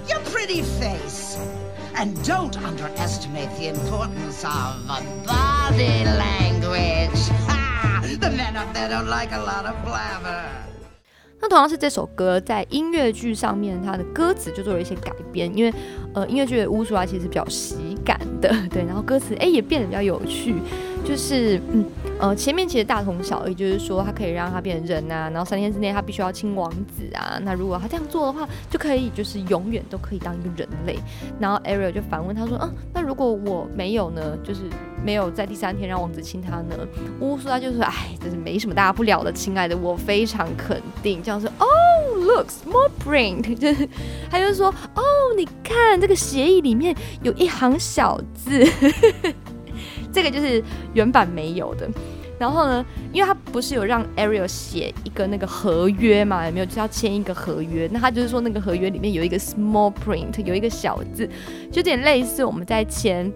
your pretty face. And don't underestimate the importance of body language. Ha! Ah, the men up there don't like a lot of blabber. 那同样是这首歌在音乐剧上面，它的歌词就做了一些改编，因为呃音乐剧的巫术啊其实比较喜感的，对，然后歌词哎也变得比较有趣，就是嗯呃前面其实大同小异，就是说他可以让他变成人啊，然后三天之内他必须要亲王子啊，那如果他这样做的话，就可以就是永远都可以当一个人类。然后 Ariel 就反问他说，嗯，那如果我没有呢，就是没有在第三天让王子亲他呢？乌苏拉就说，哎，这是没什么大不了的，亲爱的，我非常肯定，这样说，哦，look small print，就是他就说，哦，你看这个协议里面有一行小字，这个就是原版没有的。然后呢，因为他不是有让 Ariel 写一个那个合约嘛，有没有？就是要签一个合约。那他就是说那个合约里面有一个 small print，有一个小字，就有点类似我们在签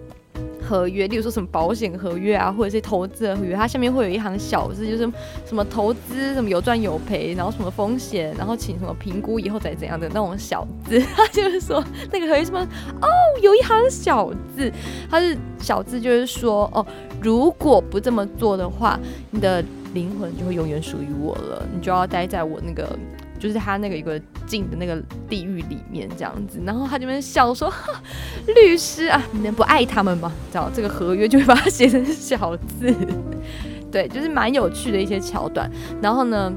合约，例如说什么保险合约啊，或者是投资合约，它下面会有一行小字，就是什么投资什么有赚有赔，然后什么风险，然后请什么评估以后再怎样的那种小字。他就是说那个合约什么哦，有一行小字，它是小字，就是说哦，如果不这么做的话，你的灵魂就会永远属于我了，你就要待在我那个。就是他那个一个进的那个地狱里面这样子，然后他这边笑说：“律师啊，你能不爱他们吗？知道这个合约就会把它写成小字，对，就是蛮有趣的一些桥段。然后呢，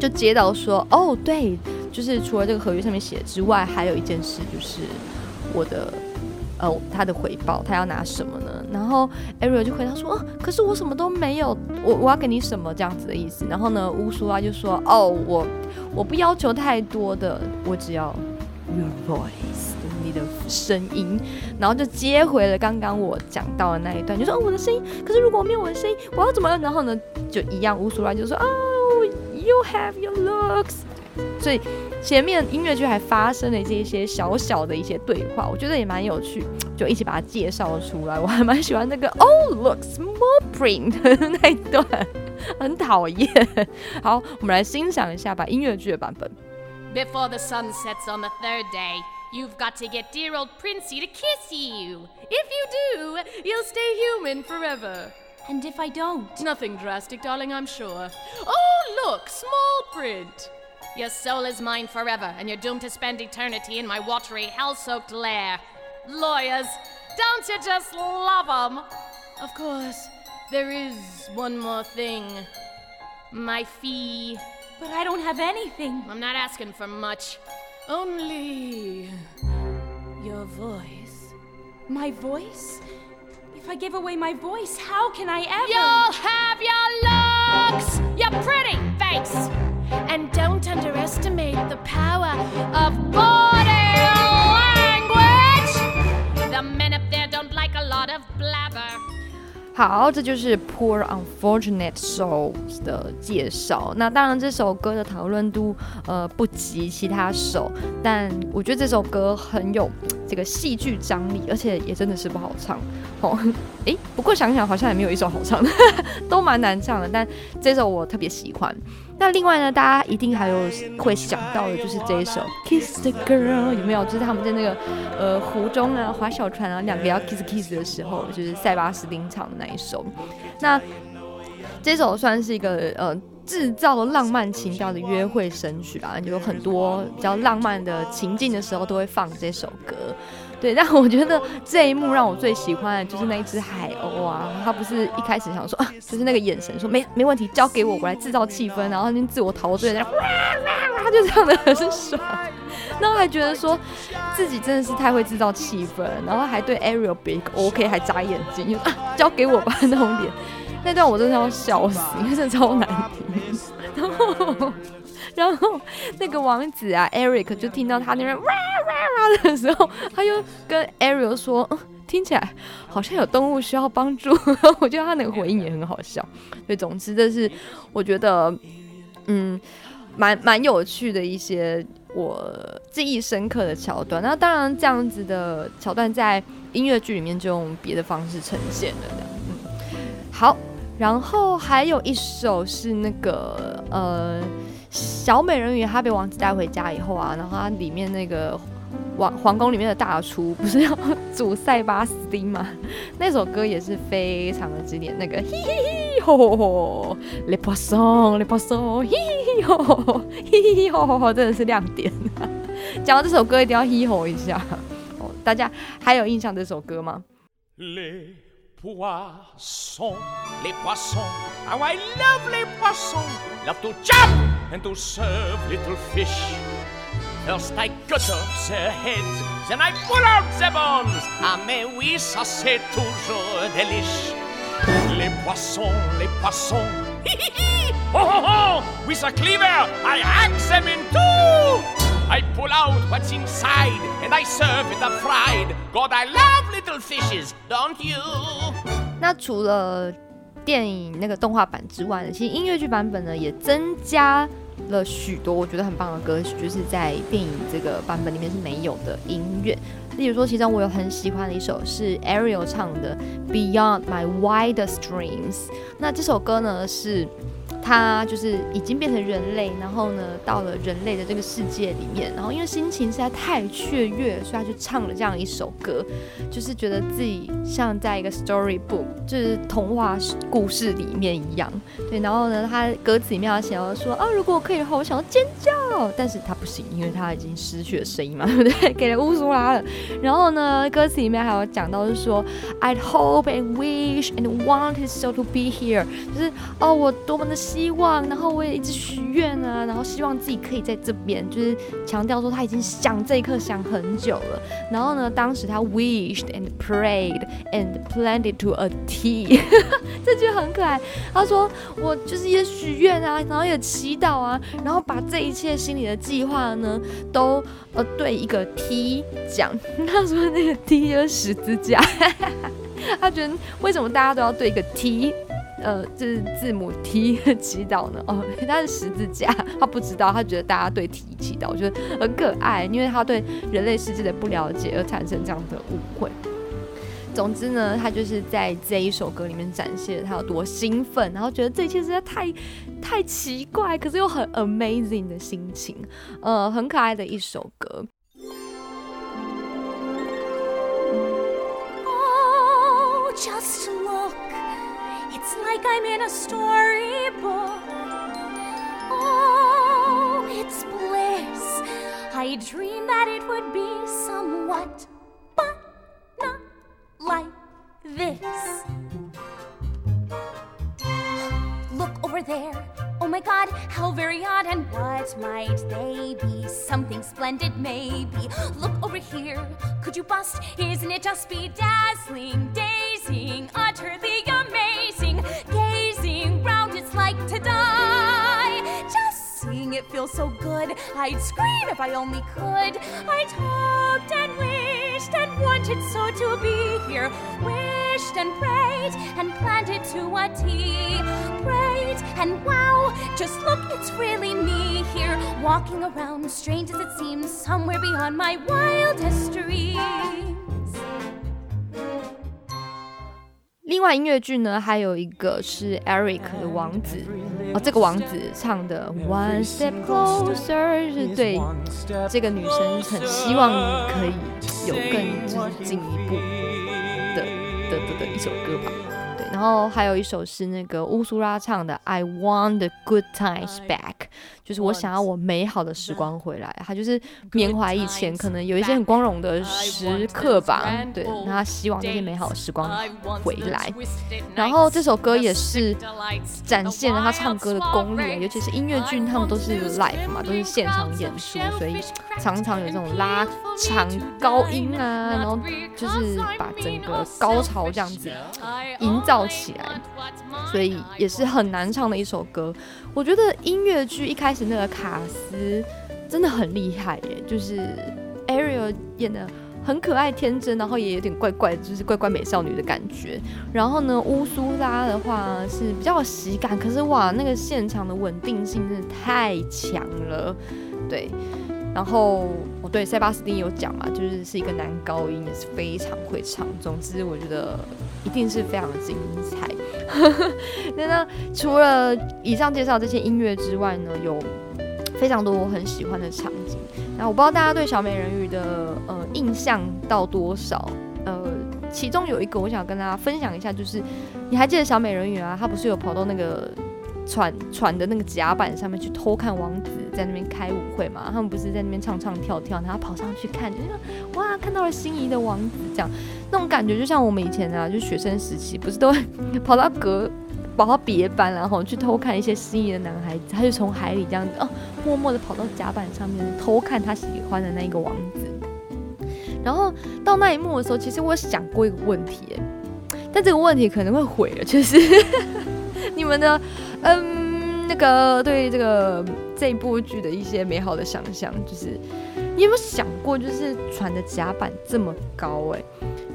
就接到说，哦，对，就是除了这个合约上面写之外，还有一件事就是我的。呃，他的回报，他要拿什么呢？然后 Ariel 就回答说：“哦，可是我什么都没有，我我要给你什么这样子的意思。”然后呢，乌苏拉就说：“哦，我我不要求太多的，我只要 your voice，你的声音。”然后就接回了刚刚我讲到的那一段，就说：“哦，我的声音，可是如果没有我的声音，我要怎么？”然后呢，就一样，乌苏拉就说：“哦，you have your looks。”所以前面音乐剧还发生了这一些小小的一些对话，我觉得也蛮有趣，就一起把它介绍出来。我还蛮喜欢那个 Oh look small print 的那一段，很讨厌。好，我们来欣赏一下吧，音乐剧的版本。 Before the sun sets on the third day, you've got to get dear old Princey to kiss you. If you do, you'll stay human forever. And if I don't? Nothing drastic, darling, I'm sure. Oh, look, small print. Your soul is mine forever, and you're doomed to spend eternity in my watery, hell soaked lair. Lawyers, don't you just love 'em? Of course, there is one more thing. My fee. But I don't have anything. I'm not asking for much. Only your voice. My voice? If I give away my voice, how can I ever? You'll have your your pretty face. And don't underestimate the power of body language. The men up there don't like a lot of blabber. 好，这就是 Poor Unfortunate Souls 的介绍。那当然，这首歌的讨论度呃不及其他首，但我觉得这首歌很有这个戏剧张力，而且也真的是不好唱。哦，诶，不过想想好像也没有一首好唱的，都蛮难唱的。但这首我特别喜欢。那另外呢，大家一定还有会想到的就是这一首《Kiss the Girl》，有没有？就是他们在那个呃湖中啊划小船啊，两个要 kiss kiss 的时候，就是塞巴斯汀唱的那一首。那这首算是一个呃制造浪漫情调的约会神曲啦，有很多比较浪漫的情境的时候都会放这首歌。对，但我觉得这一幕让我最喜欢的就是那一只海鸥啊，他不是一开始想说啊，就是那个眼神说没没问题，交给我，我来制造气氛，然后那边自我陶醉，然后哇哇哇，就唱的 很爽，然后还觉得说自己真的是太会制造气氛，然后还对 Ariel 比一个 OK，还眨眼睛，就啊交给我吧那种脸，那段我真的要笑死，因为真的超难听，然后。然后那个王子啊，Eric 就听到他那边哇哇哇的时候，他又跟 Ariel 说，听起来好像有动物需要帮助。我觉得他那个回应也很好笑。所以总之，这是我觉得，嗯，蛮蛮有趣的一些我记忆深刻的桥段。那当然，这样子的桥段在音乐剧里面就用别的方式呈现了。这样，嗯，好。然后还有一首是那个呃。小美人鱼，她被王子带回家以后啊，然后它里面那个王皇宫里面的大厨不是要煮塞巴斯汀吗？那首歌也是非常的经典，那个嘿嘿嘿吼吼吼，Le Poisson Le Poisson 嘿嘿嘿吼吼嘿嘿嘿吼，真的是亮点。讲到这首歌，一定要嘿吼一下哦。大家还有印象这首歌吗？Poissons, les poissons, how I love les poissons, love to jump and to serve little fish. First I cut off their heads, then I pull out their bones. Ah mais oui, ça c'est toujours délish. Les poissons, les poissons, ho ho ho, with a cleaver I hack them in two. I pull out what's inside and I serve it up fried. God, I love little fishes, don't you? 那除了电影那个动画版之外呢，其实音乐剧版本呢也增加了许多我觉得很棒的歌曲，就是在电影这个版本里面是没有的音乐。例如说，其中我有很喜欢的一首是 Ariel 唱的《Beyond My Wildest Dreams》。那这首歌呢是。他就是已经变成人类，然后呢，到了人类的这个世界里面，然后因为心情实在太雀跃，所以他就唱了这样一首歌，就是觉得自己像在一个 storybook，就是童话故事里面一样。对，然后呢，他歌词里面要写到说，啊，如果我可以的话，我想要尖叫，但是他不行，因为他已经失去了声音嘛，对不对？给了乌苏拉了。然后呢，歌词里面还有讲到是说，I'd hope and wish and want his soul to be here，就是哦，我多么的。希望，然后我也一直许愿啊，然后希望自己可以在这边，就是强调说他已经想这一刻想很久了。然后呢，当时他 wished and prayed and planned it to a T，这句很可爱。他说我就是也许愿啊，然后也祈祷啊，然后把这一切心里的计划呢，都呃对一个 T 讲。他说那个 T 就是十字架。他觉得为什么大家都要对一个 T，呃，就是字母 T 祈祷呢？哦，他是十字架，他不知道，他觉得大家对 T 祈祷，我觉得很可爱，因为他对人类世界的不了解而产生这样的误会。总之呢，他就是在这一首歌里面展现了他有多兴奋，然后觉得这一切实在太太奇怪，可是又很 amazing 的心情，呃，很可爱的一首歌。Just like I'm in a storybook. Oh, it's bliss. I dreamed that it would be somewhat, but not like this. Look over there. Oh my god, how very odd, and what might they be? Something splendid, maybe. Look over here. Could you bust? Isn't it just bedazzling, dazing, it feels so good. I'd scream if I only could. I talked and wished and wanted so to be here. Wished and prayed and planned it to a T. Prayed and wow, just look, it's really me here. Walking around, strange as it seems, somewhere beyond my wildest dreams. 另外音乐剧呢，还有一个是 Eric 的王子哦，这个王子唱的 One Step Closer 是对这个女生很希望可以有更就是进一步的的的的一首歌吧。对，然后还有一首是那个乌苏拉唱的 I Want the Good Times Back，就是我想要我美好的时光回来。他就是缅怀以前可能有一些很光荣的时刻吧，对，那他希望这些美好的时光回来。然后这首歌也是展现了他唱歌的功力，尤其是音乐剧，他们都是 live 嘛，都是现场演出，所以常常有这种拉长高音啊，然后就是把整个高潮这样子营造起来，所以也是很难唱的一首歌。我觉得音乐剧一开始那个卡斯真的很厉害耶，就是 Ariel 演的。很可爱天真，然后也有点怪怪，就是怪怪美少女的感觉。然后呢，乌苏拉的话是比较有喜感，可是哇，那个现场的稳定性真的太强了，对。然后哦，对，塞巴斯汀有讲嘛，就是是一个男高音，也是非常会唱。总之，我觉得一定是非常的精彩。那那除了以上介绍这些音乐之外呢，有非常多我很喜欢的场景。那我不知道大家对小美人鱼的呃印象到多少？呃，其中有一个我想跟大家分享一下，就是你还记得小美人鱼啊？她不是有跑到那个船船的那个甲板上面去偷看王子在那边开舞会嘛？他们不是在那边唱唱跳跳，然后跑上去看，就说哇，看到了心仪的王子，这样那种感觉就像我们以前啊，就学生时期不是都会 跑到隔。跑到别班，然后去偷看一些心仪的男孩子，他就从海里这样子哦，默默的跑到甲板上面偷看他喜欢的那一个王子。然后到那一幕的时候，其实我想过一个问题，但这个问题可能会毁了，就是 你们的嗯那个对这个这部剧的一些美好的想象，就是你有没有想过，就是船的甲板这么高哎？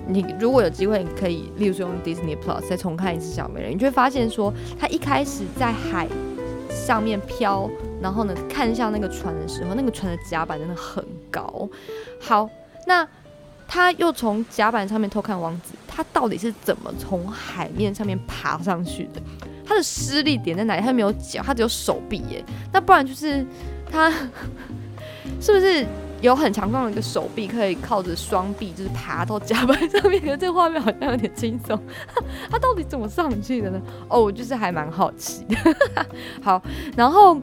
你如果有机会，你可以，例如说用 Disney Plus 再重看一次《小美人》，你就会发现说，他一开始在海上面飘，然后呢看向那个船的时候，那个船的甲板真的很高。好，那他又从甲板上面偷看王子，他到底是怎么从海面上面爬上去的？他的施力点在哪里？他没有脚，他只有手臂耶。那不然就是他 是不是？有很强壮的一个手臂，可以靠着双臂就是爬到甲板上面。觉得这个画面好像有点轻松，他到底怎么上去的呢？哦，我就是还蛮好奇的。好，然后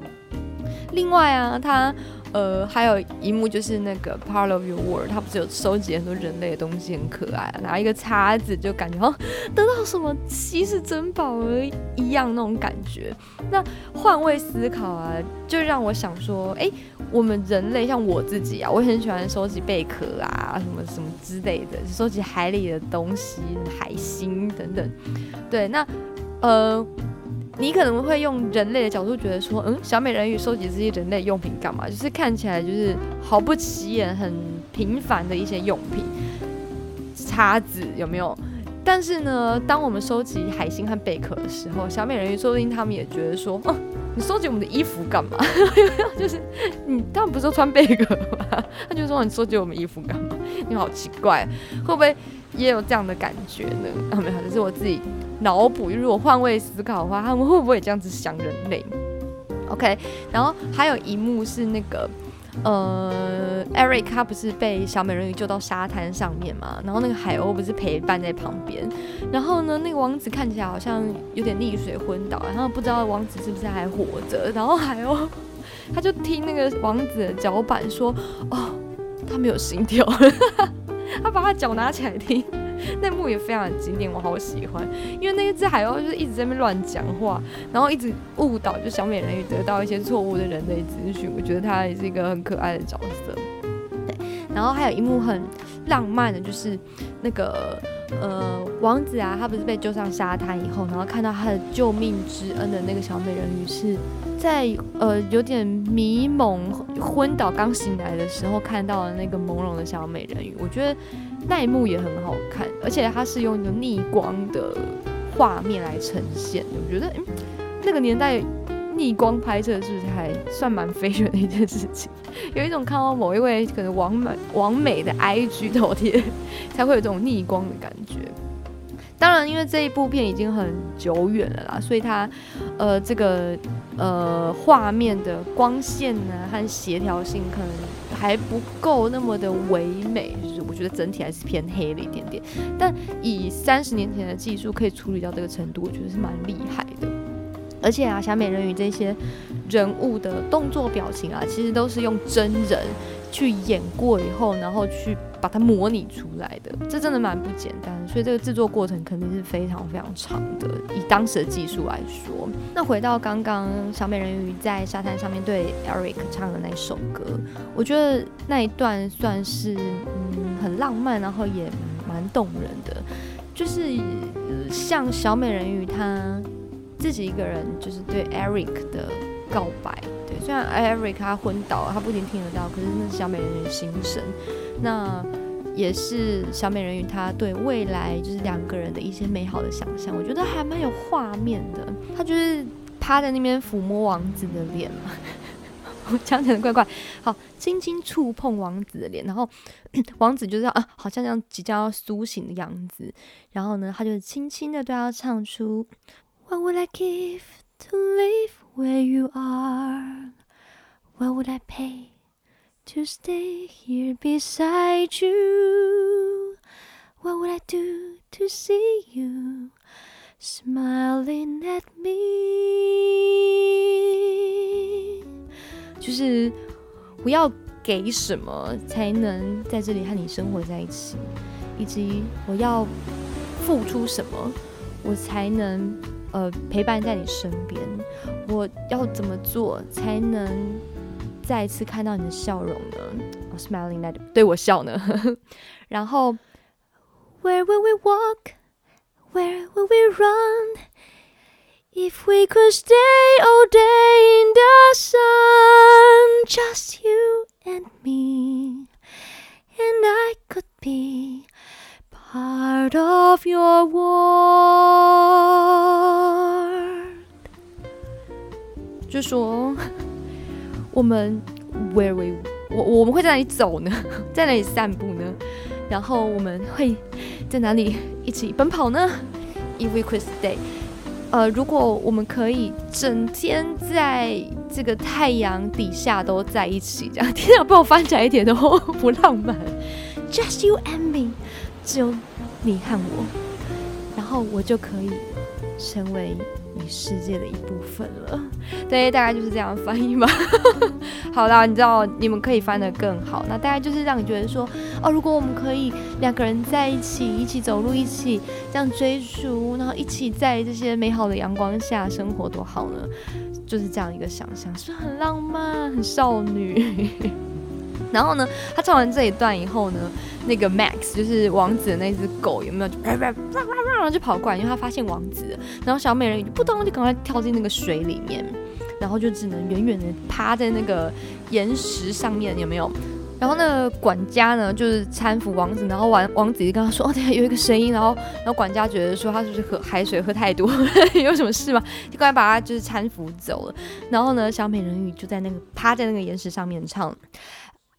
另外啊，他呃还有一幕就是那个 Part of Your World，他不是有收集很多人类的东西，很可爱、啊，拿一个叉子就感觉哦得到什么稀世珍宝而一样那种感觉。那换位思考啊，就让我想说，哎、我们人类像我自己啊，我很喜欢收集贝壳啊，什么什么之类的，收集海里的东西、海星等等。对，那呃，你可能会用人类的角度觉得说，嗯，小美人鱼收集这些人类用品干嘛？就是看起来就是毫不起眼、很平凡的一些用品，叉子有没有？但是呢，当我们收集海星和贝壳的时候，小美人鱼说不定他们也觉得说，哦，你收集我们的衣服干嘛？就是你他们不是都穿贝壳吗？他就说你收集我们衣服干嘛？你好奇怪，会不会也有这样的感觉呢？啊，没有，这是我自己脑补。如果换位思考的话，他们会不会这样子想人类？OK，然后还有一幕是那个。呃，Eric 他不是被小美人鱼救到沙滩上面嘛，然后那个海鸥不是陪伴在旁边，然后呢，那个王子看起来好像有点溺水昏倒，然后不知道王子是不是还活着，然后海鸥 他就听那个王子的脚板说，哦，他没有心跳，他把他脚拿起来听。那幕也非常的经典，我好喜欢，因为那一只海鸥就是一直在那边乱讲话，然后一直误导就小美人鱼得到一些错误的人类资讯，我觉得她也是一个很可爱的角色。对，然后还有一幕很浪漫的，就是那个呃王子啊，他不是被救上沙滩以后，然后看到他的救命之恩的那个小美人鱼是在呃有点迷蒙、昏倒、刚醒来的时候看到了那个朦胧的小美人鱼，我觉得。那一幕也很好看，而且它是用一个逆光的画面来呈现的。我觉得，嗯，那个年代逆光拍摄是不是还算蛮飞旋的一件事情？有一种看到某一位可能王美 王美的 IG 头贴，才会有这种逆光的感觉。当然，因为这一部片已经很久远了啦，所以它呃这个呃画面的光线呢和协调性可能还不够那么的唯美，觉得整体还是偏黑了一点点。但以三十年前的技术可以处理到这个程度，我觉得是蛮厉害的。而且啊，小美人鱼这些人物的动作表情啊，其实都是用真人去演过以后，然后去把它模拟出来的，这真的蛮不简单。所以这个制作过程肯定是非常非常长的，以当时的技术来说。那回到刚刚小美人鱼在沙滩上面对 Eric 唱的那首歌，我觉得那一段算是嗯很浪漫，然后也蛮动人的，就是、像小美人鱼她。自己一个人就是对 Eric 的告白，对，虽然 Eric 他昏倒，他不一定听得到，可是那是小美人鱼心声，那也是小美人鱼她对未来就是两个人的一些美好的想象，我觉得还蛮有画面的。他就是趴在那边抚摸王子的脸嘛，我讲起来怪怪，好，轻轻触碰王子的脸，然后 王子就是啊，好像这样即将要苏醒的样子，然后呢，他就轻轻的对他唱出。What would I give to live where you are? What would I pay to stay here beside you? What would I do to see you smiling at me? 就是我要给什么才能在这里和你生活在一起，以及我要付出什么，我才能。 呃，陪伴在你身边，我要怎么做才能再一次看到你的笑容呢、oh,？Smiling at 对我笑呢？然后，Where will we walk? Where will we run? If we could stay all day in the sun, just you and me, and I could be part of your world。就说我们 where we 我我们会在哪里走呢？在哪里散步呢？然后我们会在哪里一起奔跑呢？If we could stay，呃，如果我们可以整天在这个太阳底下都在一起，这样天啊，被我翻起来一点都 不浪漫。Just you and me。只有你和我，然后我就可以成为你世界的一部分了。对，大概就是这样翻译吧。好啦，你知道你们可以翻得更好，那大概就是让你觉得说，哦，如果我们可以两个人在一起，一起走路，一起这样追逐，然后一起在这些美好的阳光下生活，多好呢？就是这样一个想象，是不是很浪漫、很少女？然后呢，他唱完这一段以后呢，那个 Max 就是王子的那只狗有没有就啪啪啪啪啪，然后就跑过来，因为他发现王子，然后小美人鱼就扑通就赶快跳进那个水里面，然后就只能远远的趴在那个岩石上面，有没有？然后那个管家呢，就是搀扶王子，然后王王子就跟他说：“哦，对，有一个声音。”然后，然后管家觉得说他是不是喝海水喝太多，有什么事吗？就赶快把他就是搀扶走了。然后呢，小美人鱼就在那个趴在那个岩石上面唱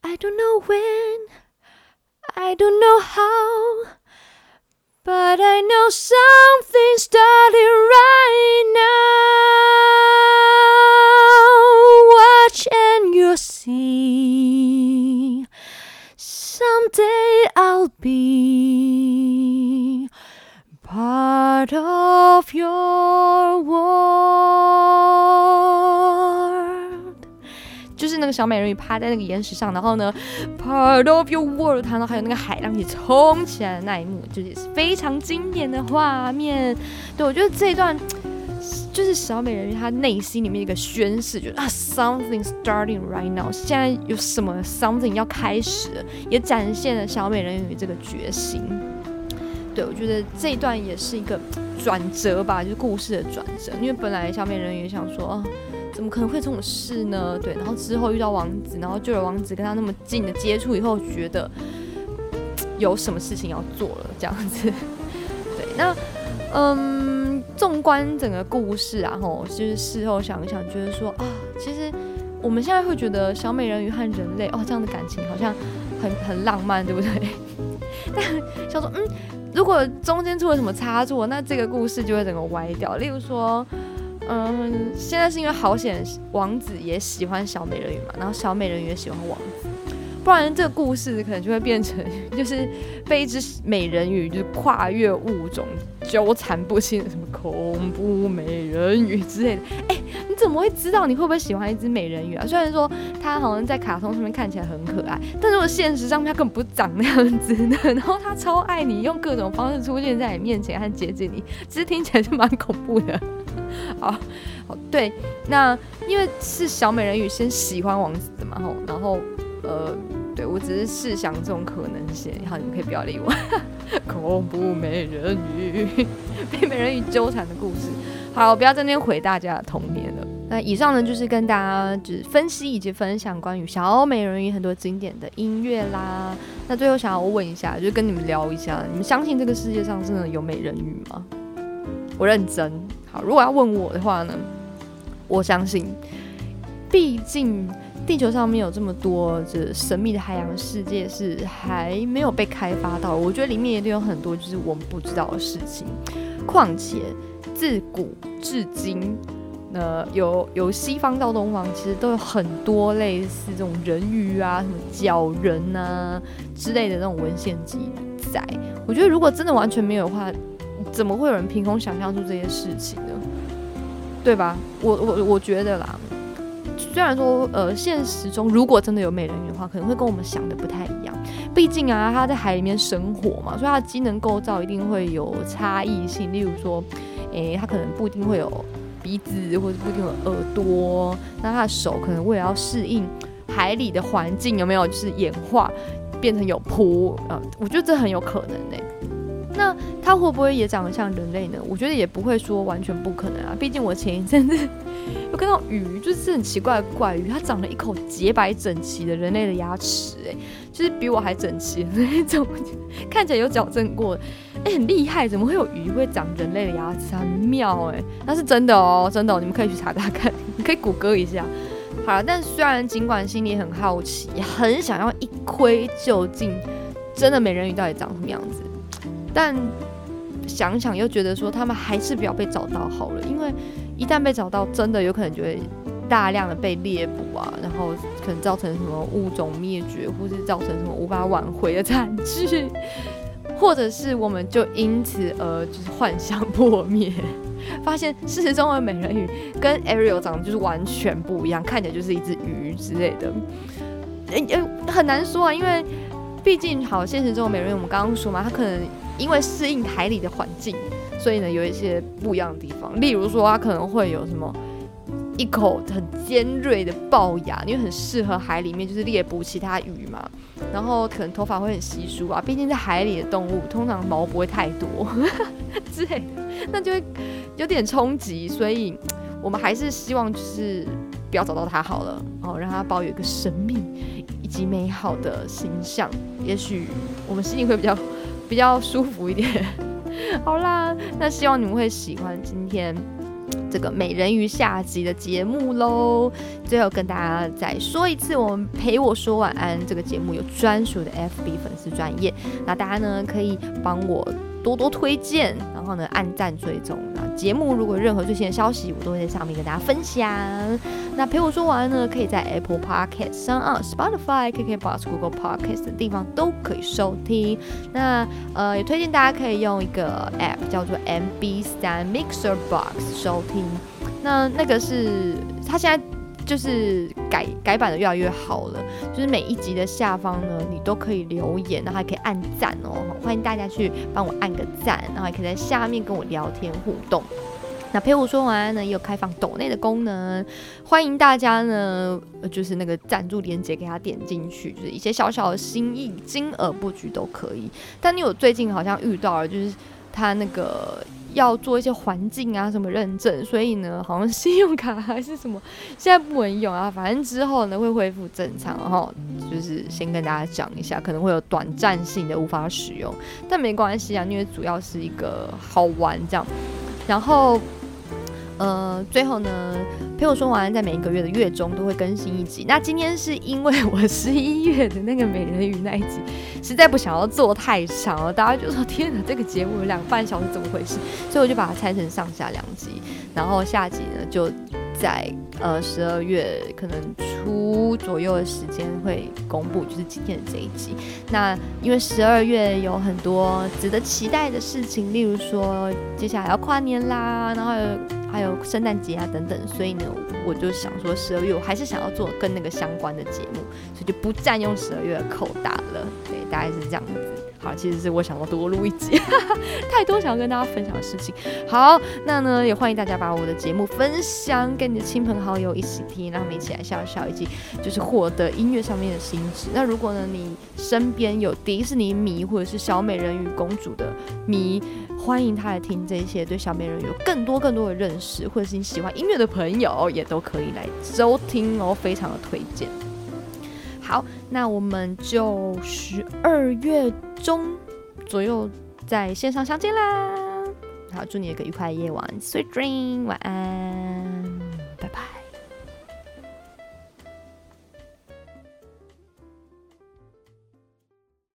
：“I don't know when, I don't know how, but I know something started right now. Watch and you'll see. Someday I'll be part of your world。那个小美人鱼趴在那个岩石上，然后呢，part of your world，然后还有那个海浪一起冲起来的那一幕，就是也是非常经典的画面。对我觉得这一段。就是小美人鱼她内心里面一个宣誓，就是啊，something starting right now，现在有什么 something 要开始，也展现了小美人鱼这个决心。对我觉得这一段也是一个转折吧，就是故事的转折。因为本来小美人鱼想说，啊，怎么可能会这种事呢？对，然后之后遇到王子，然后就有王子跟他那么近的接触以后，觉得有什么事情要做了，这样子。对，那嗯。纵观整个故事啊，吼，就是事后想一想，觉得说啊，其实我们现在会觉得小美人鱼和人类哦这样的感情好像很很浪漫，对不对？但想说，嗯，如果中间出了什么差错，那这个故事就会整个歪掉。例如说，嗯，现在是因为好险王子也喜欢小美人鱼嘛，然后小美人鱼也喜欢王子。不然这个故事可能就会变成，就是被一只美人鱼就是跨越物种纠缠不清的什么恐怖美人鱼之类的。哎，你怎么会知道？你会不会喜欢一只美人鱼啊？虽然说它好像在卡通上面看起来很可爱，但如果现实上面它根本不长那样子的，然后它超爱你，用各种方式出现在你面前和接近你，其实听起来就蛮恐怖的。好，好，对，那因为是小美人鱼先喜欢王子的嘛，吼，然后。呃，对我只是试想这种可能性，好，你们可以不要理我。恐怖美人鱼 被美人鱼纠缠的故事，好，我不要在那边毁大家的童年了。那以上呢，就是跟大家就是分析以及分享关于小美人鱼很多经典的音乐啦。那最后想要问一下，就是跟你们聊一下，你们相信这个世界上真的有美人鱼吗？我认真。如果要问我的话呢，我相信，毕竟。地球上面有这么多这神秘的海洋世界是还没有被开发到，我觉得里面一定有很多就是我们不知道的事情。况且自古至今，呃，有由西方到东方，其实都有很多类似这种人鱼啊、什么角人啊之类的那种文献记载。我觉得如果真的完全没有的话，怎么会有人凭空想象出这些事情呢？对吧？我我我觉得啦。虽然说，呃，现实中如果真的有美人鱼的话，可能会跟我们想的不太一样。毕竟啊，它在海里面生活嘛，所以它的机能构造一定会有差异性。例如说，诶，它可能不一定会有鼻子，或者不一定有耳朵。那它的手可能为了要适应海里的环境，有没有就是演化变成有蹼？呃，我觉得这很有可能呢。那它会不会也长得像人类呢？我觉得也不会说完全不可能啊。毕竟我前一阵子。有看到鱼，就是很奇怪的怪鱼，它长了一口洁白整齐的人类的牙齿，哎，就是比我还整齐的那种，看起来有矫正过，哎，很厉害，怎么会有鱼会长人类的牙齿？很妙，哎，那是真的哦，真的，你们可以去查查看，你 可以谷歌一下。好了，但虽然尽管心里很好奇，很想要一窥究竟，真的美人鱼到底长什么样子，但想想又觉得说，他们还是不要被找到好了，因为。一旦被找到，真的有可能就会大量的被猎捕啊，然后可能造成什么物种灭绝，或是造成什么无法挽回的惨剧。或者是我们就因此而就是幻想破灭，发现事实中的美人鱼跟 Ariel 长得就是完全不一样，看起来就是一只鱼之类的。诶、诶很难说啊，因为毕竟好现实中的美人鱼，我们刚刚说嘛，它可能因为适应海里的环境，所以呢有一些不一样的地方，例如说它可能会有什么。一口很尖锐的龅牙，因为很适合海里面就是猎捕其他鱼嘛。然后可能头发会很稀疏啊，毕竟在海里的动物通常毛不会太多 之类的，那就会有点冲击。所以我们还是希望就是不要找到它好了哦，让它保有一个神秘以及美好的形象，也许我们心里会比较比较舒服一点。好啦，那希望你们会喜欢今天。这个美人鱼下集的节目喽。最后跟大家再说一次，我们陪我说晚安这个节目有专属的 FB 粉丝专业，那大家呢可以帮我多多推荐，然后呢按赞追踪。节目如果任何最新的消息，我都会在上面跟大家分享。那陪我说完呢，可以在 Apple Podcast 上啊、Spotify、KKBox、Google Podcast 的地方都可以收听。那呃也推荐大家可以用一个 App 叫做 MB 三 Mixer Box 收听。那那个是它现在就是改改版的越来越好了，就是每一集的下方呢，你都可以留言，然后还可以按赞哦，欢迎大家去帮我按个赞，然后还可以在下面跟我聊天互动。那陪我说晚安呢，也有开放抖内的功能，欢迎大家呢，就是那个赞助链接给他点进去，就是一些小小的心意，金额不拘都可以。但你有最近好像遇到了，就是他那个要做一些环境啊什么认证，所以呢，好像信用卡还是什么，现在不能用啊。反正之后呢会恢复正常，然后就是先跟大家讲一下，可能会有短暂性的无法使用，但没关系啊，因为主要是一个好玩这样。然后，呃，最后呢，陪我说完，在每一个月的月中都会更新一集。那今天是因为我十一月的那个美人鱼那一集，实在不想要做太长了，大家就说天哪，这个节目有两半小时怎么回事？所以我就把它拆成上下两集，然后下集呢就在呃十二月可能初左右的时间会公布，就是今天的这一集。那因为十二月有很多值得期待的事情，例如说接下来要跨年啦，然后还有还有圣诞节啊等等，所以呢，我就想说十二月我还是想要做跟那个相关的节目，所以就不占用十二月的扣打了。对，大概是这样子。好，其实是我想要多录一集，太多想要跟大家分享的事情。好，那呢也欢迎大家把我的节目分享给你的亲朋好友一起听，让他们一起来笑笑，以及就是获得音乐上面的心智。那如果呢你身边有迪士尼迷或者是小美人鱼公主的迷，欢迎他来听这些，对小美人鱼有更多更多的认识，或者是你喜欢音乐的朋友也都可以来收听哦，非常的推荐。好，那我们就十二月中左右在线上相见啦。好，祝你有个愉快的夜晚，Sweet dream，晚安。拜拜